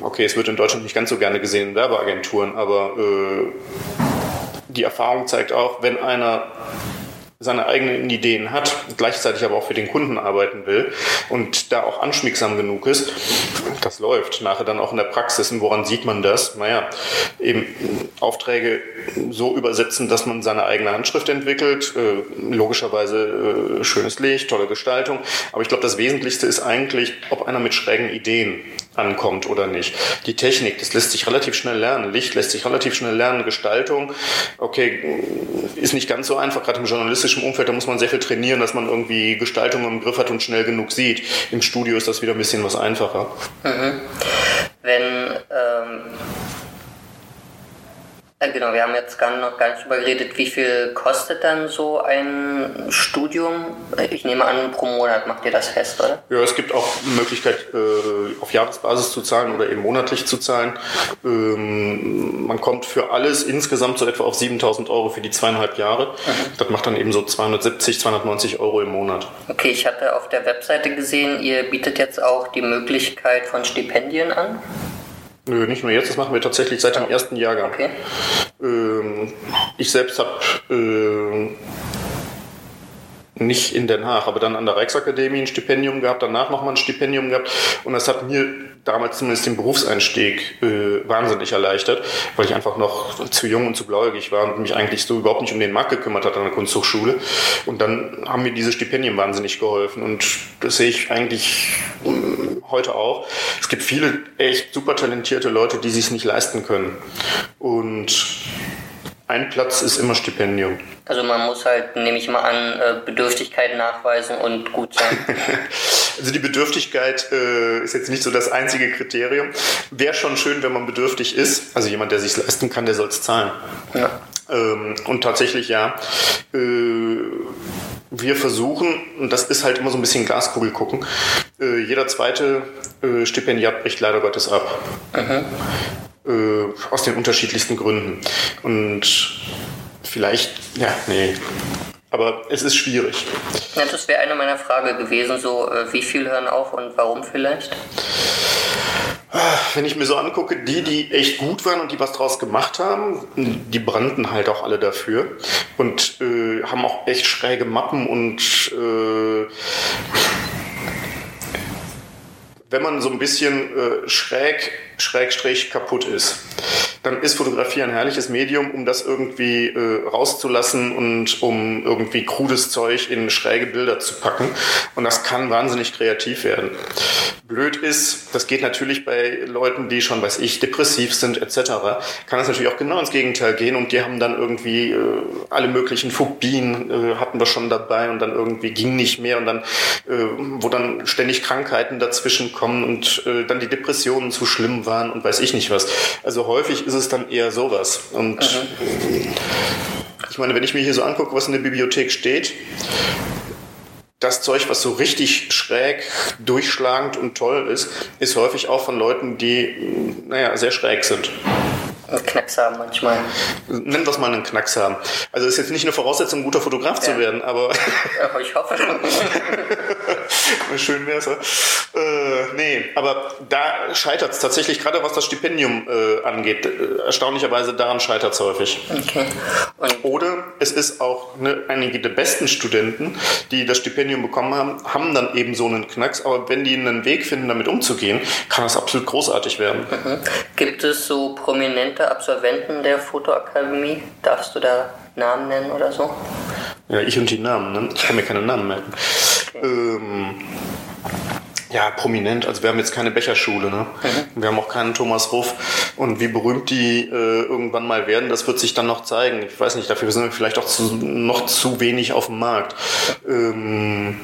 Okay, es wird in Deutschland nicht ganz so gerne gesehen in Werbeagenturen, aber äh, die Erfahrung zeigt auch, wenn einer seine eigenen Ideen hat, gleichzeitig aber auch für den Kunden arbeiten will und da auch anschmiegsam genug ist, das läuft nachher dann auch in der Praxis. Und woran sieht man das? Naja, eben Aufträge so übersetzen, dass man seine eigene Handschrift entwickelt, äh, logischerweise äh, schönes Licht, tolle Gestaltung. Aber ich glaube, das Wesentlichste ist eigentlich, ob einer mit schrägen Ideen ankommt oder nicht. Die Technik, das lässt sich relativ schnell lernen. Licht lässt sich relativ schnell lernen. Gestaltung, okay, ist nicht ganz so einfach, gerade im journalistischen Umfeld, da muss man sehr viel trainieren, dass man irgendwie Gestaltung im Griff hat und schnell genug sieht. Im Studio ist das wieder ein bisschen was einfacher. Mhm. Wenn ähm genau, wir haben jetzt gar noch gar nicht darüber geredet, wie viel kostet dann so ein Studium? Ich nehme an, pro Monat macht ihr das fest, oder? Ja, es gibt auch die Möglichkeit, äh, auf Jahresbasis zu zahlen oder eben monatlich zu zahlen. Ähm, man kommt für alles insgesamt so etwa auf 7000 Euro für die zweieinhalb Jahre. Mhm. Das macht dann eben so 270, 290 Euro im Monat. Okay, ich hatte auf der Webseite gesehen, ihr bietet jetzt auch die Möglichkeit von Stipendien an. Nö, nicht nur jetzt, das machen wir tatsächlich seit dem ersten Jahrgang. Okay. Ähm, ich selbst habe äh, nicht in Den Haag, aber dann an der Rijksakademie ein Stipendium gehabt, danach nochmal ein Stipendium gehabt. Und das hat mir damals zumindest den Berufseinstieg äh, wahnsinnig erleichtert, weil ich einfach noch zu jung und zu blauäugig war und mich eigentlich so überhaupt nicht um den Markt gekümmert hat an der Kunsthochschule. Und dann haben mir diese Stipendien wahnsinnig geholfen und das sehe ich eigentlich äh, heute auch. Es gibt viele echt super talentierte Leute, die sich nicht leisten können. Und ein Platz ist immer Stipendium. Also man muss halt, nehme ich mal an, äh, Bedürftigkeit nachweisen und gut sein. also die Bedürftigkeit äh, ist jetzt nicht so das einzige Kriterium. Wäre schon schön, wenn man bedürftig ist. Also jemand, der sich leisten kann, der soll es zahlen. Ja. Ähm, und tatsächlich ja. Äh, wir versuchen, und das ist halt immer so ein bisschen Glaskugel gucken, äh, jeder zweite äh, Stipendiat bricht leider Gottes ab. Mhm äh, aus den unterschiedlichsten Gründen. Und vielleicht, ja, nee. Aber es ist schwierig. Ja, das wäre eine meiner Fragen gewesen, so äh, wie viel hören auf und warum vielleicht? Wenn ich mir so angucke, die, die echt gut waren und die was draus gemacht haben, die brannten halt auch alle dafür und äh, haben auch echt schräge Mappen und äh, wenn man so ein bisschen äh, schräg, schrägstrich kaputt ist, dann ist Fotografie ein herrliches Medium, um das irgendwie äh, rauszulassen und um irgendwie krudes Zeug in schräge Bilder zu packen. Und das kann wahnsinnig kreativ werden. Blöd ist, das geht natürlich bei Leuten, die schon, weiß ich, depressiv sind etc., kann das natürlich auch genau ins Gegenteil gehen und die haben dann irgendwie äh, alle möglichen Phobien äh, hatten wir schon dabei und dann irgendwie ging nicht mehr und dann, äh, wo dann ständig Krankheiten dazwischen kommen und äh, dann die Depressionen zu schlimm waren und weiß ich nicht was. Also häufig ist es dann eher sowas. Und mhm. ich meine, wenn ich mir hier so angucke, was in der Bibliothek steht, das Zeug, was so richtig schräg, durchschlagend und toll ist, ist häufig auch von Leuten, die, naja, sehr schräg sind. Knacks haben manchmal. Nennen wir es mal einen Knacks haben. Also ist jetzt nicht eine Voraussetzung, ein guter Fotograf ja. zu werden, aber. ja, ich hoffe. Schön wär's. Äh, nee, aber da scheitert es tatsächlich, gerade was das Stipendium äh, angeht. Äh, erstaunlicherweise daran scheitert es häufig. Okay. Oder es ist auch ne, einige der besten Studenten, die das Stipendium bekommen haben, haben dann eben so einen Knacks, aber wenn die einen Weg finden, damit umzugehen, kann das absolut großartig werden. Mhm. Gibt es so prominente Absolventen der Fotoakademie? Darfst du da Namen nennen oder so? Ja, ich und die Namen, ne? Ich kann mir keine Namen merken. Ähm, ja, prominent. Also wir haben jetzt keine Becherschule, ne? Mhm. Wir haben auch keinen Thomas Ruff. Und wie berühmt die äh, irgendwann mal werden, das wird sich dann noch zeigen. Ich weiß nicht, dafür sind wir vielleicht auch zu, noch zu wenig auf dem Markt. Ähm,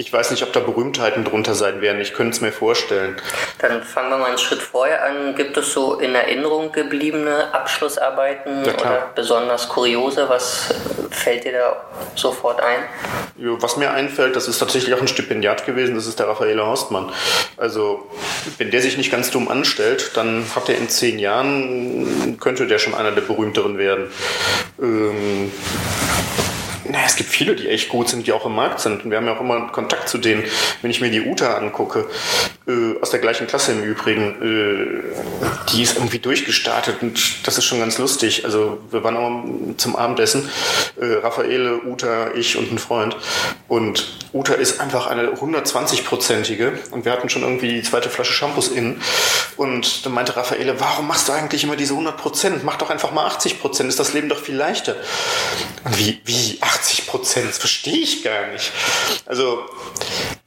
ich weiß nicht, ob da Berühmtheiten drunter sein werden. Ich könnte es mir vorstellen. Dann fangen wir mal einen Schritt vorher an. Gibt es so in Erinnerung gebliebene Abschlussarbeiten oder besonders kuriose? Was fällt dir da sofort ein? Was mir einfällt, das ist tatsächlich auch ein Stipendiat gewesen, das ist der Raffaele Horstmann. Also, wenn der sich nicht ganz dumm anstellt, dann hat er in zehn Jahren, könnte der schon einer der berühmteren werden. Ähm, naja, es gibt viele, die echt gut sind, die auch im Markt sind. Und wir haben ja auch immer Kontakt zu denen. Wenn ich mir die Uta angucke, äh, aus der gleichen Klasse im Übrigen, äh, die ist irgendwie durchgestartet und das ist schon ganz lustig. Also wir waren auch zum Abendessen, äh, Raffaele, Uta, ich und ein Freund. Und Uta ist einfach eine 120-prozentige und wir hatten schon irgendwie die zweite Flasche Shampoos in. Und dann meinte Raffaele, warum machst du eigentlich immer diese 100 Prozent? Mach doch einfach mal 80 Prozent, ist das Leben doch viel leichter. Und wie, wie 80 Prozent? Das verstehe ich gar nicht. Also,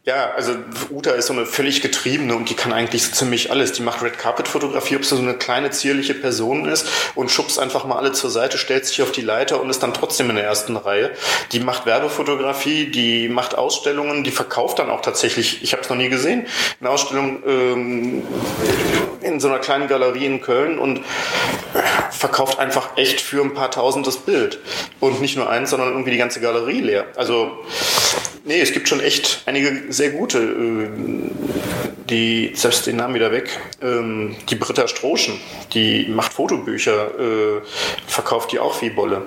ja, also Uta ist so eine völlig getriebene und die kann eigentlich so ziemlich alles. Die macht Red Carpet Fotografie, ob sie so eine kleine zierliche Person ist und schubst einfach mal alle zur Seite, stellt sich auf die Leiter und ist dann trotzdem in der ersten Reihe. Die macht Werbefotografie, die macht Ausstellungen, die verkauft dann auch tatsächlich, ich habe es noch nie gesehen, eine Ausstellung ähm, in so einer kleinen Galerie in Köln und verkauft einfach echt für ein paar Tausend das Bild. Und nicht nur eins, sondern irgendwie die ganze Galerie leer. Also, nee, es gibt schon echt einige sehr gute, äh, die, selbst den Namen wieder weg, ähm, die Britta Stroschen, die macht Fotobücher, äh, verkauft die auch wie Bolle.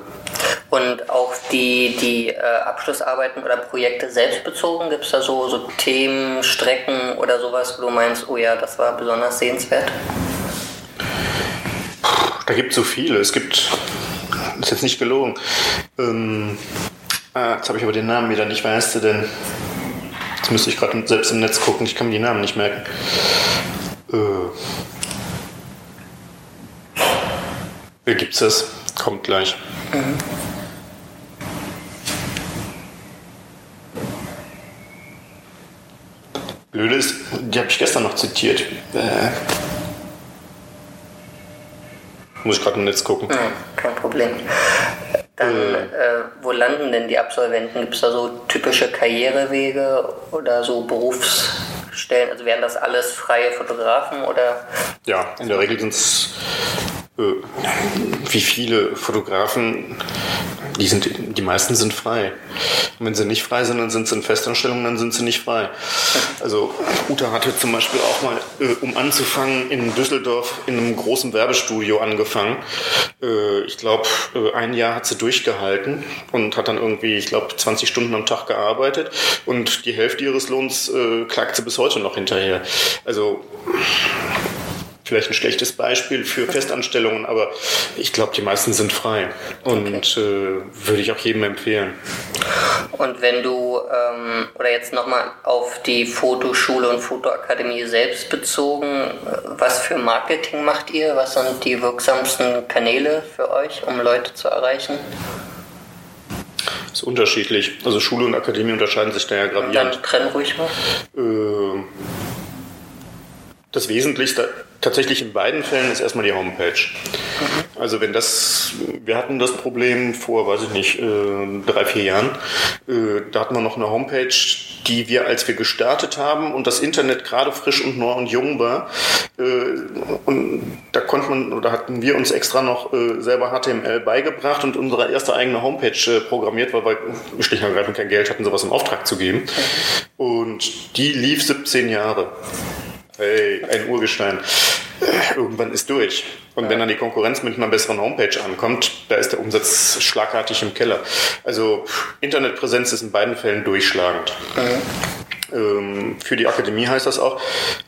Und auch die, die äh, Abschlussarbeiten oder Projekte selbst bezogen? Gibt es da so, so Themen, Strecken oder sowas, wo du meinst, oh ja, das war besonders sehenswert? Da gibt es so viele. Es gibt, ist jetzt nicht gelogen. Ähm, ah, jetzt habe ich aber den Namen wieder nicht. Wer heißt du denn? Jetzt müsste ich gerade selbst im Netz gucken. Ich kann mir die Namen nicht merken. Äh, wer gibt's das? Kommt gleich. Blöde ist, die habe ich gestern noch zitiert. Äh, muss ich gerade im Netz gucken. Hm, kein Problem. Dann, äh, wo landen denn die Absolventen? Gibt es da so typische Karrierewege oder so Berufsstellen? Also wären das alles freie Fotografen oder? Ja, in der Regel sind es wie viele Fotografen, die, sind, die meisten sind frei. Und wenn sie nicht frei sind, dann sind sie in Festanstellung, dann sind sie nicht frei. Also Uta hatte zum Beispiel auch mal, äh, um anzufangen, in Düsseldorf in einem großen Werbestudio angefangen. Äh, ich glaube, äh, ein Jahr hat sie durchgehalten und hat dann irgendwie, ich glaube, 20 Stunden am Tag gearbeitet und die Hälfte ihres Lohns äh, klagt sie bis heute noch hinterher. Also vielleicht ein schlechtes Beispiel für Festanstellungen, aber ich glaube, die meisten sind frei und äh, würde ich auch jedem empfehlen. Und wenn du, ähm, oder jetzt nochmal auf die Fotoschule und Fotoakademie selbst bezogen, äh, was für Marketing macht ihr? Was sind die wirksamsten Kanäle für euch, um Leute zu erreichen? ist unterschiedlich. Also Schule und Akademie unterscheiden sich da ja Dann gravierend. trenn ruhig mal. Äh, das Wesentlichste tatsächlich in beiden Fällen ist erstmal die Homepage. Also wenn das, wir hatten das Problem vor, weiß ich nicht, äh, drei, vier Jahren, äh, da hatten wir noch eine Homepage, die wir, als wir gestartet haben und das Internet gerade frisch und neu und jung war, äh, und da konnte man, oder hatten wir uns extra noch äh, selber HTML beigebracht und unsere erste eigene Homepage äh, programmiert, weil wir schlicht und ergreifend kein Geld hatten, sowas im Auftrag zu geben. Und die lief 17 Jahre. Hey, ein Urgestein. Äh, Irgendwann ist durch. Und wenn dann die Konkurrenz mit einer besseren Homepage ankommt, da ist der Umsatz schlagartig im Keller. Also Internetpräsenz ist in beiden Fällen durchschlagend. Ähm, für die Akademie heißt das auch,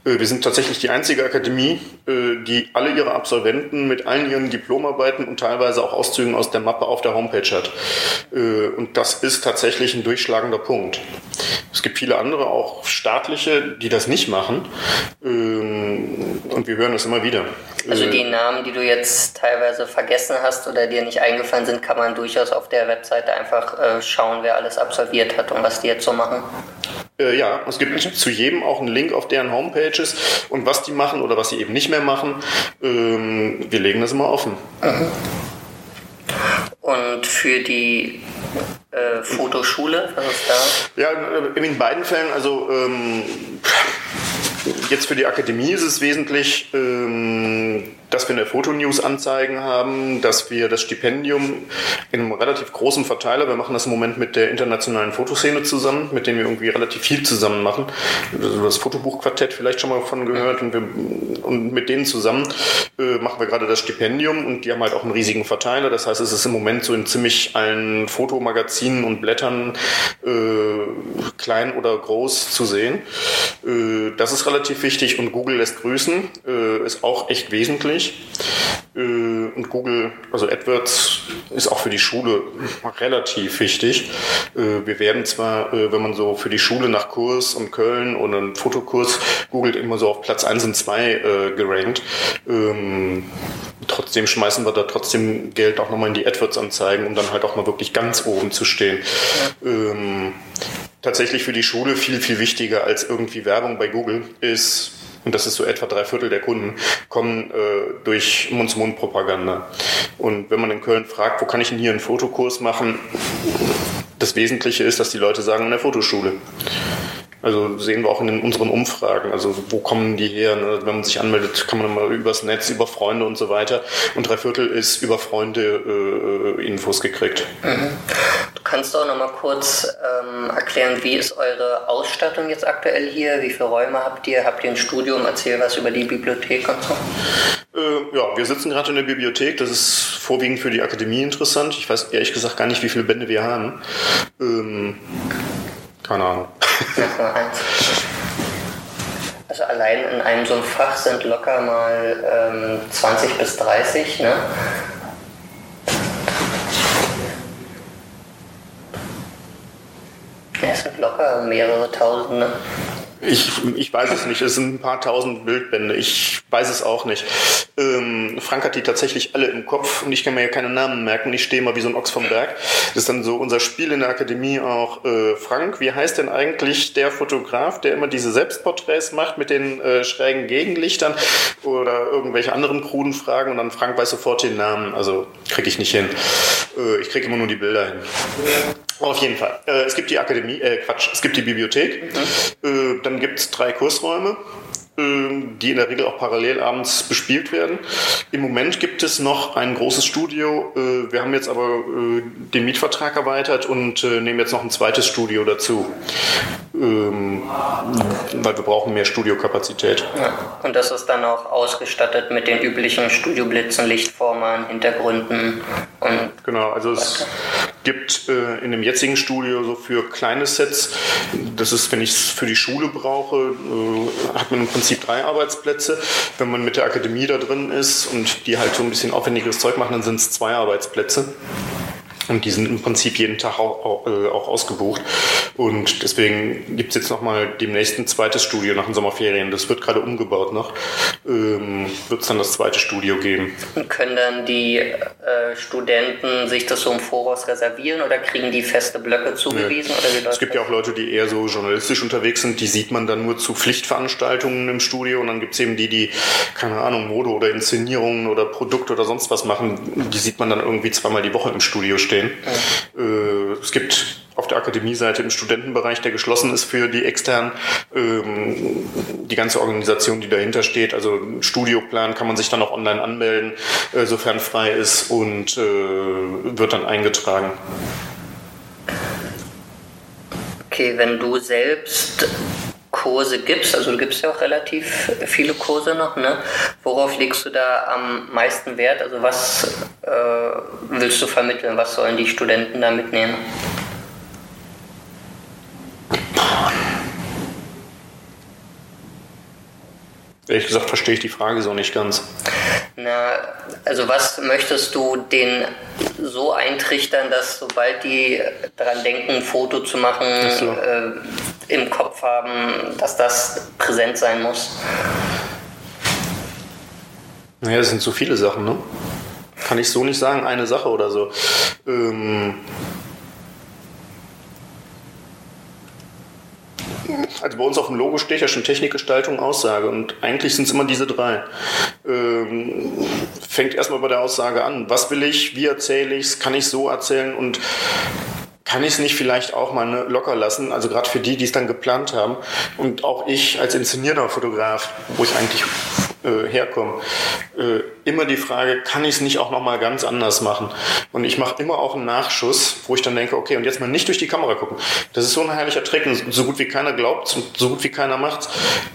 äh, wir sind tatsächlich die einzige Akademie, äh, die alle ihre Absolventen mit allen ihren Diplomarbeiten und teilweise auch Auszügen aus der Mappe auf der Homepage hat. Äh, und das ist tatsächlich ein durchschlagender Punkt. Es gibt viele andere, auch staatliche, die das nicht machen. Ähm, und wir hören das immer wieder. Also die Namen, die du jetzt teilweise vergessen hast oder dir nicht eingefallen sind, kann man durchaus auf der Webseite einfach schauen, wer alles absolviert hat und was die jetzt so machen. Äh, ja, es gibt zu jedem auch einen Link auf deren Homepages und was die machen oder was sie eben nicht mehr machen. Ähm, wir legen das immer offen. Und für die Äh, Fotoschule, was ist da? Ja, in beiden Fällen, also ähm, jetzt für die Akademie ist es wesentlich, ähm, dass wir eine Fotonews-Anzeigen haben, dass wir das Stipendium in einem relativ großen Verteiler, wir machen das im Moment mit der internationalen Fotoszene zusammen, mit denen wir irgendwie relativ viel zusammen machen. Das Fotobuchquartett vielleicht schon mal von gehört und, wir, und mit denen zusammen äh, machen wir gerade das Stipendium und die haben halt auch einen riesigen Verteiler. Das heißt, es ist im Moment so in ziemlich allen Fotomagazinen und Blättern äh, klein oder groß zu sehen. Äh, das ist relativ wichtig und Google lässt grüßen, äh, ist auch echt wesentlich nicht. Äh, und Google, also AdWords ist auch für die Schule relativ wichtig. Äh, wir werden zwar, äh, wenn man so für die Schule nach Kurs und Köln und einen Fotokurs googelt, immer so auf Platz 1 und 2 gerankt. Ähm, trotzdem schmeißen wir da trotzdem Geld auch nochmal in die AdWords-Anzeigen, um dann halt auch mal wirklich ganz oben zu stehen. Ja. Ähm, tatsächlich für die Schule viel, viel wichtiger als irgendwie Werbung bei Google ist und das ist so etwa drei Viertel der Kunden, kommen äh, durch Mund-zu-Mund-Propaganda. Und wenn man in Köln fragt, wo kann ich denn hier einen Fotokurs machen, das Wesentliche ist, dass die Leute sagen, in der Fotoschule. Also sehen wir auch in unseren Umfragen, also wo kommen die her? Ne? Wenn man sich anmeldet, kann man mal übers Netz, über Freunde und so weiter. Und drei Viertel ist über Freunde äh, Infos gekriegt. Mhm. Du kannst auch noch mal kurz ähm, erklären, wie ist eure Ausstattung jetzt aktuell hier? Wie viele Räume habt ihr? Habt ihr ein Studium? Erzähl was über die Bibliothek und so. Äh, ja, wir sitzen gerade in der Bibliothek. Das ist vorwiegend für die Akademie interessant. Ich weiß ehrlich gesagt gar nicht, wie viele Bände wir haben. Ähm, keine Ahnung. Also allein in einem so einem Fach sind locker mal ähm, 20 bis 30, ne? Ja, es sind locker mehrere Tausende. Ich, ich weiß es nicht. Es sind ein paar tausend Bildbände. Ich weiß es auch nicht. Ähm, Frank hat die tatsächlich alle im Kopf und ich kann mir ja keine Namen merken. Ich stehe mal wie so ein Ochs vom Berg. Das ist dann so unser Spiel in der Akademie auch. Äh, Frank, wie heißt denn eigentlich der Fotograf, der immer diese Selbstporträts macht mit den äh, schrägen Gegenlichtern oder irgendwelche anderen kruden Fragen und dann Frank weiß sofort den Namen. Also kriege ich nicht hin. Äh, ich kriege immer nur die Bilder hin. Auf jeden Fall. Äh, es gibt die Akademie, äh, Quatsch, es gibt die Bibliothek. Mhm. Äh, dann gibt es drei Kursräume ähm, die in der Regel auch parallel abends bespielt werden. Im Moment gibt es noch ein großes Studio. Äh, wir haben jetzt aber äh, den Mietvertrag erweitert und äh, nehmen jetzt noch ein zweites Studio dazu, ähm, weil wir brauchen mehr Studiokapazität. Ja. Und das ist dann auch ausgestattet mit den üblichen Studioblitzen, Lichtformern, Hintergründen und genau. Also es gibt in dem jetzigen Studio so für kleine Sets. Das ist, wenn ich es für die Schule brauche, hat man im Prinzip Prinzip drei Arbeitsplätze. Wenn man mit der Akademie da drin ist und die halt so ein bisschen aufwendigeres Zeug machen, dann sind es zwei Arbeitsplätze. Und die sind im Prinzip jeden Tag auch, auch, äh, auch ausgebucht. Und deswegen gibt es jetzt nochmal demnächst ein zweites Studio nach den Sommerferien. Das wird gerade umgebaut noch. Ähm, wird es dann das zweite Studio geben. Können dann die äh, Studenten sich das so im Voraus reservieren oder kriegen die feste Blöcke zugewiesen? Nee. Oder es gibt ja auch Leute, die eher so journalistisch unterwegs sind. Die sieht man dann nur zu Pflichtveranstaltungen im Studio. Und dann gibt es eben die, die, keine Ahnung, Mode oder Inszenierungen oder Produkte oder sonst was machen. Die sieht man dann irgendwie zweimal die Woche im Studio stehen stehen. Ja. es gibt auf der Akademie-Seite im Studentenbereich, der geschlossen ist für die externen, ähm, die ganze Organisation, die dahinter steht. Also Studioplan kann man sich dann auch online anmelden, äh, sofern frei ist und äh, wird dann eingetragen. Okay, wenn du selbst Kurse gibst, also du gibst ja auch relativ viele Kurse noch, ne? Worauf legst du da am meisten Wert? Also was äh, willst du vermitteln? Was sollen die Studenten da mitnehmen? Ehrlich gesagt verstehe ich die Frage so nicht ganz. Na, also was möchtest du denen so eintrichtern, dass sobald die daran denken, ein Foto zu machen, so. äh, im Kopf haben, dass das präsent sein muss? Naja, es sind so viele Sachen, ne? Kann ich so nicht sagen, eine Sache oder so. Ähm Also bei uns auf dem Logo steht ja schon Technikgestaltung, Aussage und eigentlich sind es immer diese drei. Ähm, fängt erstmal bei der Aussage an. Was will ich? Wie erzähle ich es? Kann ich so erzählen? Und kann ich es nicht vielleicht auch mal ne, locker lassen? Also gerade für die, die es dann geplant haben und auch ich als inszenierender Fotograf, wo ich eigentlich äh, herkomme, äh, immer die Frage, kann ich es nicht auch nochmal ganz anders machen? Und ich mache immer auch einen Nachschuss, wo ich dann denke, okay, und jetzt mal nicht durch die Kamera gucken. Das ist so ein herrlicher Trick, so gut wie keiner glaubt, so gut wie keiner macht.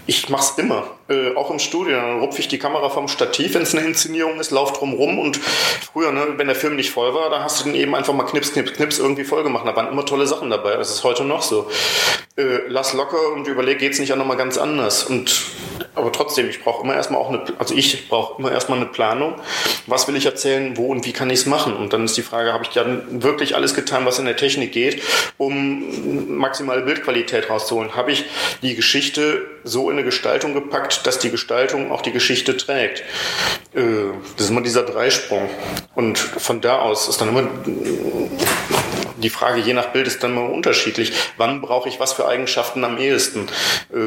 Ich mache es immer, äh, auch im Studio. Dann rupfe ich die Kamera vom Stativ, wenn es eine Inszenierung ist, lauf drum rum und früher, ne, wenn der Film nicht voll war, da hast du den eben einfach mal knips, knips, knips irgendwie voll gemacht. Da waren immer tolle Sachen dabei. Das ist heute noch so. Äh, lass locker und überleg, geht's nicht auch nochmal ganz anders? Und aber trotzdem, ich brauche immer erstmal auch eine, also ich brauche immer erstmal eine Planung. Was will ich erzählen, wo und wie kann ich es machen? Und dann ist die Frage, habe ich dann wirklich alles getan, was in der Technik geht, um maximale Bildqualität rauszuholen? Habe ich die Geschichte so in eine Gestaltung gepackt, dass die Gestaltung auch die Geschichte trägt? Äh, das ist immer dieser Dreisprung. Und von da aus ist dann immer die Frage je nach Bild ist dann mal unterschiedlich. Wann brauche ich was für Eigenschaften am ehesten? Äh,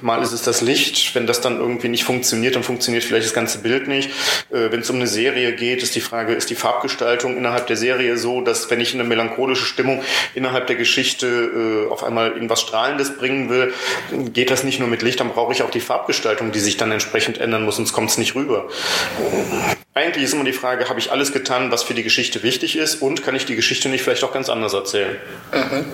mal ist es das Licht, wenn das dann irgendwie nicht funktioniert, dann funktioniert vielleicht das ganze Bild nicht. Äh, wenn es um eine Serie geht, ist die Frage, ist die Farbgestaltung innerhalb der Serie so, dass wenn ich eine melancholische Stimmung innerhalb der Geschichte äh, auf einmal irgendwas Strahlendes bringen will, geht das nicht nur mit Licht, dann brauche ich auch die Farbgestaltung, die sich dann entsprechend ändern muss, sonst kommt es nicht rüber. Eigentlich ist immer die Frage, habe ich alles getan, was für die Geschichte wichtig ist und kann ich die Geschichte nicht vielleicht auch ganz anders erzählen? Mhm.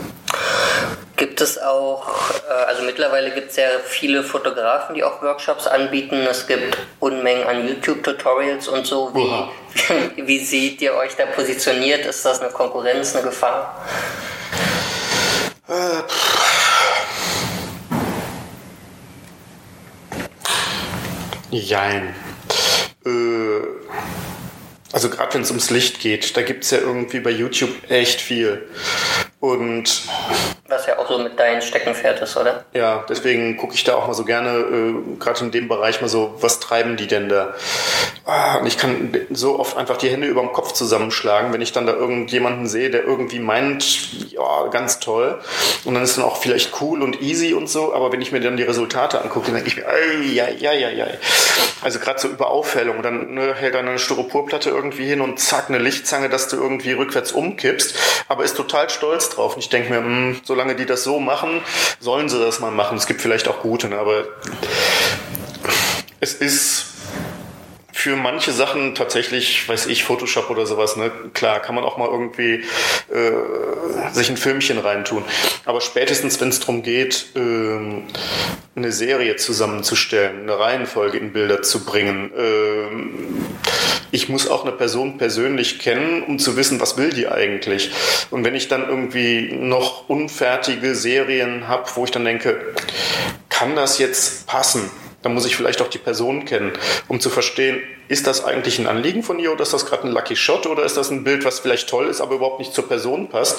Gibt es auch, äh, also mittlerweile gibt es ja viele Fotografen, die auch Workshops anbieten. Es gibt Unmengen an YouTube-Tutorials und so. Wie, wie seht ihr euch da positioniert? Ist das eine Konkurrenz, eine Gefahr? Äh, Jein. Äh, also gerade wenn es ums Licht geht, da gibt es ja irgendwie bei YouTube echt viel. Und was ja auch so mit deinem Steckenpferd ist, oder? Ja, deswegen gucke ich da auch mal so gerne, äh, gerade in dem Bereich mal so, was treiben die denn da? Ah, und ich kann so oft einfach die Hände über dem Kopf zusammenschlagen, wenn ich dann da irgendjemanden sehe, der irgendwie meint, ja, ganz toll. Und dann ist dann auch vielleicht cool und easy und so, aber wenn ich mir dann die Resultate angucke, dann denke ich mir, ja, ja, ja, ja. Also gerade so über Aufhellung, dann ne, hält er eine Styroporplatte irgendwie hin und zack, eine Lichtzange, dass du irgendwie rückwärts umkippst, aber ist total stolz drauf. Und ich denke mir, mh, hm, so solange die das so machen, sollen sie das mal machen. Es gibt vielleicht auch gute, ne? aber es ist für manche Sachen tatsächlich, weiß ich, Photoshop oder sowas, ne? Klar, kann man auch mal irgendwie äh, sich ein Filmchen reintun. Aber spätestens, wenn es darum geht, ähm, eine Serie zusammenzustellen, eine Reihenfolge in Bilder zu bringen, ähm, ich muss auch eine Person persönlich kennen, um zu wissen, was will die eigentlich. Und wenn ich dann irgendwie noch unfertige Serien habe, wo ich dann denke, kann das jetzt passen? Dann muss ich vielleicht auch die Person kennen, um zu verstehen, ist das eigentlich ein Anliegen von ihr oder ist das gerade ein Lucky Shot oder ist das ein Bild, was vielleicht toll ist, aber überhaupt nicht zur Person passt.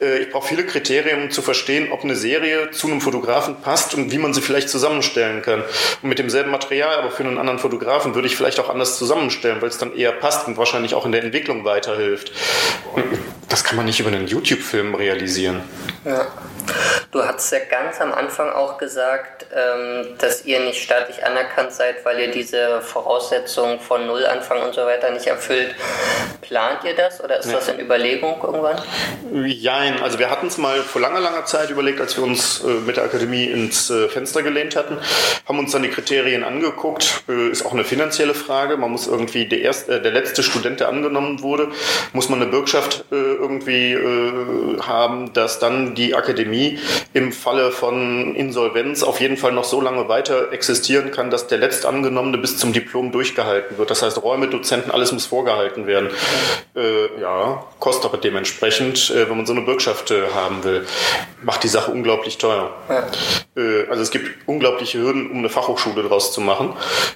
Äh, ich brauche viele Kriterien, um zu verstehen, ob eine Serie zu einem Fotografen passt und wie man sie vielleicht zusammenstellen kann. Und mit demselben Material, aber für einen anderen Fotografen würde ich vielleicht auch anders zusammenstellen, weil es dann eher passt und wahrscheinlich auch in der Entwicklung weiterhilft. Und das kann man nicht über einen YouTube-Film realisieren. Ja. Du hast ja ganz am Anfang auch gesagt, ähm, dass ihr nicht staatlich anerkannt seid, weil ihr diese Voraussetzungen von Nullanfang und so weiter nicht erfüllt. Plant ihr das oder ist nee. das in Überlegung irgendwann? Jein, also wir hatten es mal vor langer, langer Zeit überlegt, als wir uns äh, mit der Akademie ins äh, Fenster gelehnt hatten, haben uns dann die Kriterien angeguckt. Äh, ist auch eine finanzielle Frage. Man muss irgendwie der, erste, der letzte Student, der angenommen wurde, muss man eine Bürgschaft irgendwie haben, dass dann die Akademie im Falle von Insolvenz auf jeden Fall noch so lange weiter existieren kann, dass der Letztangenommene bis zum Diplom durchgehalten wird. Das heißt, Räume, Dozenten, alles muss vorgehalten werden. Äh, ja, kostet aber dementsprechend, äh, wenn man so eine Bürgschaft äh, haben will, macht die Sache unglaublich teuer. Ja. Äh, also es gibt unglaubliche Hürden, um eine Fachhochschule draus zu machen.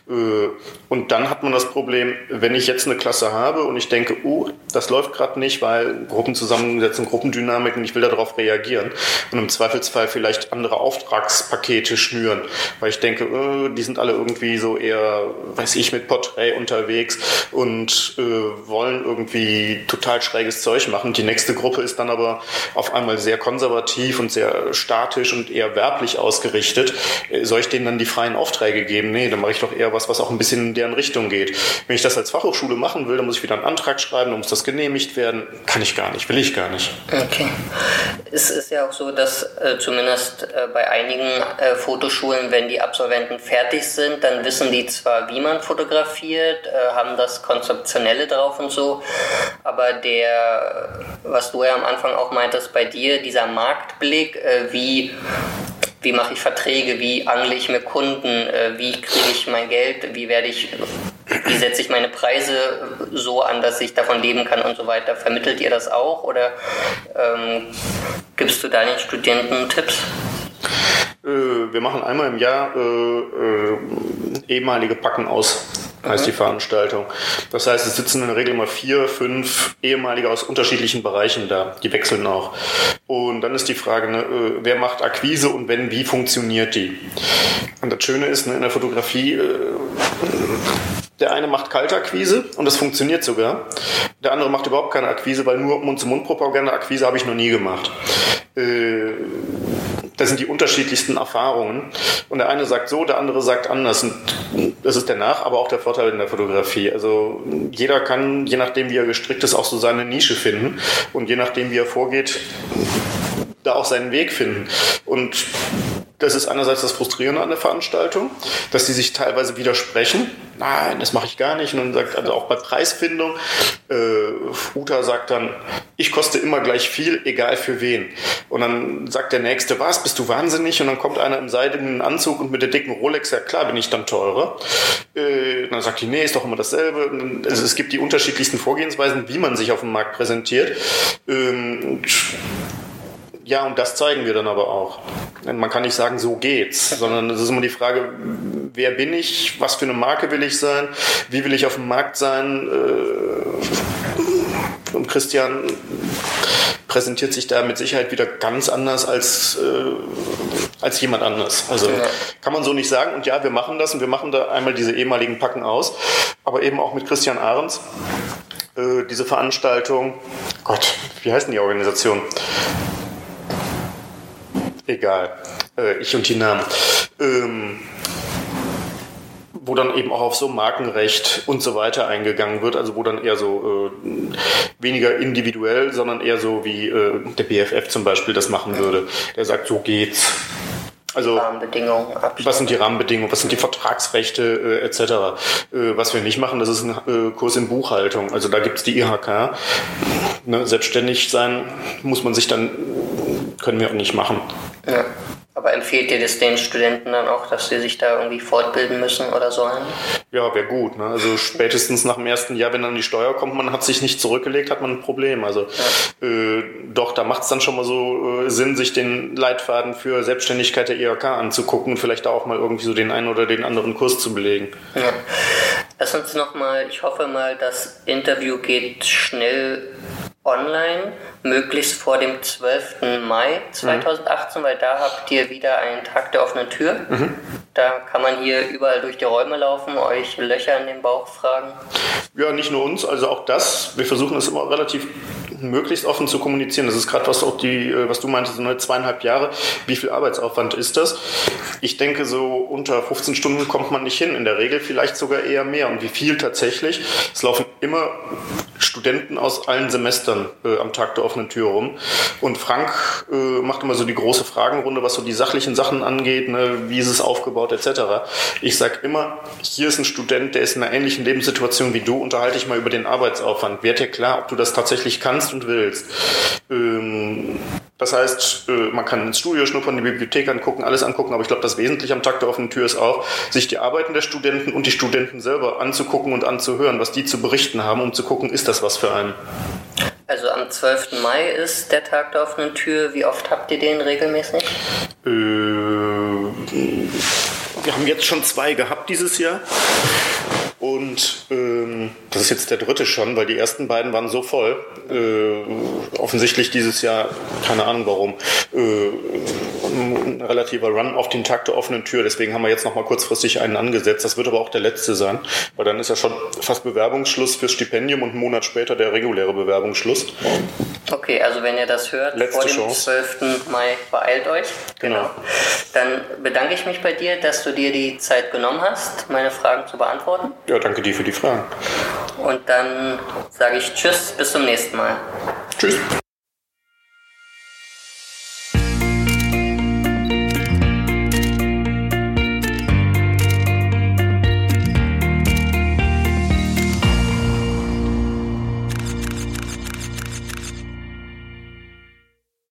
Äh, und dann hat man das Problem, wenn ich jetzt eine Klasse habe und ich denke, uh, das läuft gerade nicht, weil Gruppenzusammensetzung, Gruppendynamiken, ich will darauf reagieren. Und im Zweifel Zweifelsfall vielleicht andere Auftragspakete schnüren, weil ich denke, äh, die sind alle irgendwie so eher, weiß ich, mit Porträt unterwegs und äh, wollen irgendwie total schräges Zeug machen. Die nächste Gruppe ist dann aber auf einmal sehr konservativ und sehr statisch und eher werblich ausgerichtet. Äh, soll ich denen dann die freien Aufträge geben? Nee, dann mache ich doch eher was, was auch ein bisschen in deren Richtung geht. Wenn ich das als Fachhochschule machen will, dann muss ich wieder einen Antrag schreiben, dann muss das genehmigt werden. Kann ich gar nicht, will ich gar nicht. Okay. Es ist ja auch so, dass äh, zumindest äh, bei einigen äh, Fotoschulen, wenn die Absolventen fertig sind, dann wissen die zwar, wie man fotografiert, äh, haben das Konzeptionelle drauf und so, aber der, was du ja am Anfang auch meintest, bei dir, dieser Marktblick, äh, wie wie mache ich Verträge, wie angle ich mir Kunden, wie kriege ich mein Geld, wie werde ich, wie setze ich meine Preise so an, dass ich davon leben kann und so weiter. Vermittelt ihr das auch oder ähm, gibst du deinen Studenten Tipps? Äh, wir machen einmal im Jahr äh, äh, ehemalige Packen aus heißt die Veranstaltung. Das heißt, es sitzen in der Regel immer vier, fünf ehemalige aus unterschiedlichen Bereichen da. Die wechseln auch. Und dann ist die Frage, ne, äh, wer macht Akquise und wenn, wie funktioniert die? Und das Schöne ist, ne, in der Fotografie, äh, der eine macht Kaltakquise und das funktioniert sogar. Der andere macht überhaupt keine Akquise, weil nur Mund-zu-Mund-Propaganda, Akquise habe ich noch nie gemacht. Äh, das sind die unterschiedlichsten Erfahrungen. Und der eine sagt so, der andere sagt anders. Und das ist der Nach-, aber auch der Vorteil in der Fotografie. Also jeder kann, je nachdem wie er gestrickt ist, auch so seine Nische finden. Und je nachdem wie er vorgeht, da auch seinen Weg finden. Und das ist einerseits das Frustrierende an der Veranstaltung, dass die sich teilweise widersprechen. Nein, das mache ich gar nicht. Und dann sagt also auch bei Preisfindung, äh, Uta sagt dann, ich koste immer gleich viel, egal für wen. Und dann sagt der Nächste, was, bist du wahnsinnig? Und dann kommt einer im seidenen Anzug und mit der dicken Rolex, ja klar bin ich dann teurer. Äh, dann sagt die, nee, ist doch immer dasselbe. Also es gibt die unterschiedlichsten Vorgehensweisen, wie man sich auf dem Markt präsentiert. Ähm, ja, und das zeigen wir dann aber auch. Man kann nicht sagen, so geht's, sondern es ist immer die Frage, wer bin ich, was für eine Marke will ich sein, wie will ich auf dem Markt sein. Äh, und Christian präsentiert sich da mit Sicherheit wieder ganz anders als, äh, als jemand anders. Also ja. kann man so nicht sagen. Und ja, wir machen das und wir machen da einmal diese ehemaligen Packen aus, aber eben auch mit Christian Ahrens. Äh, diese Veranstaltung, Gott, wie heißt denn die Organisation? Egal. Äh, ich und die Namen. Ähm, wo dann eben auch auf so Markenrecht und so weiter eingegangen wird, also wo dann eher so äh, weniger individuell, sondern eher so wie äh, der BFF zum Beispiel das machen würde. Der sagt, so geht's. Also Rahmenbedingungen, was sind die Rahmenbedingungen, was sind die Vertragsrechte äh, etc. Äh, was wir nicht machen, das ist ein äh, Kurs in Buchhaltung. Also da gibt's die IHK. Ne, selbstständig sein muss man sich dann, können wir auch nicht machen. Ja. Aber empfehlt ihr das den Studenten dann auch, dass sie sich da irgendwie fortbilden müssen oder sollen? Ja, wäre gut. Ne? Also spätestens nach dem ersten Jahr, wenn dann die Steuer kommt, man hat sich nicht zurückgelegt, hat man ein Problem. Also ja. äh, doch, da macht es dann schon mal so äh, Sinn, sich den Leitfaden für Selbstständigkeit der IHK anzugucken und vielleicht auch mal irgendwie so den einen oder den anderen Kurs zu belegen. Ja. Lass uns nochmal, ich hoffe mal, das Interview geht schnell online, möglichst vor dem 12. Mai 2018, mhm. weil da habt ihr wieder einen Tag der offenen Tür. Mhm. Da kann man hier überall durch die Räume laufen, euch Löcher in den Bauch fragen. Ja, nicht nur uns, also auch das. Wir versuchen es immer relativ möglichst offen zu kommunizieren. Das ist gerade was auch die, äh, was du meintest, so eine zweieinhalb Jahre. Wie viel Arbeitsaufwand ist das? Ich denke, so unter 15 Stunden kommt man nicht hin. In der Regel vielleicht sogar eher mehr. Und wie viel tatsächlich? Es laufen immer Studenten aus allen Semestern äh, am Tag der offenen Tür rum. Und Frank äh, macht immer so die große Fragenrunde, was so die sachlichen Sachen angeht, ne? wie ist es aufgebaut etc. Ich sage immer, hier ist ein Student, der ist in einer ähnlichen Lebenssituation wie du, unterhalte ich mal über den Arbeitsaufwand. Werd dir klar, ob du das tatsächlich kannst und willst. Ähm, das heißt, äh, man kann ins Studio schnuppern, die Bibliothek angucken, alles angucken, aber ich glaube, das Wesentliche am Tag der offenen Tür ist auch, sich die Arbeiten der Studenten und die Studenten selber anzugucken und anzuhören, was die zu berichten haben, um zu gucken, ist das was für einen. Also am 12. Mai ist der Tag der offenen Tür. Wie oft habt ihr den regelmäßig? Äh, wir haben jetzt schon zwei gehabt dieses Jahr. Und ähm, das ist jetzt der dritte schon, weil die ersten beiden waren so voll. Äh, offensichtlich dieses Jahr, keine Ahnung warum, äh, ein relativer Run auf den Tag der offenen Tür. Deswegen haben wir jetzt noch mal kurzfristig einen angesetzt. Das wird aber auch der letzte sein, weil dann ist ja schon fast Bewerbungsschluss fürs Stipendium und einen Monat später der reguläre Bewerbungsschluss. Okay, also wenn ihr das hört, Letzte vor dem Chance. 12. Mai beeilt euch. Genau. Dann bedanke ich mich bei dir, dass du dir die Zeit genommen hast, meine Fragen zu beantworten. Ja, danke dir für die Fragen. Und dann sage ich Tschüss, bis zum nächsten Mal. Tschüss.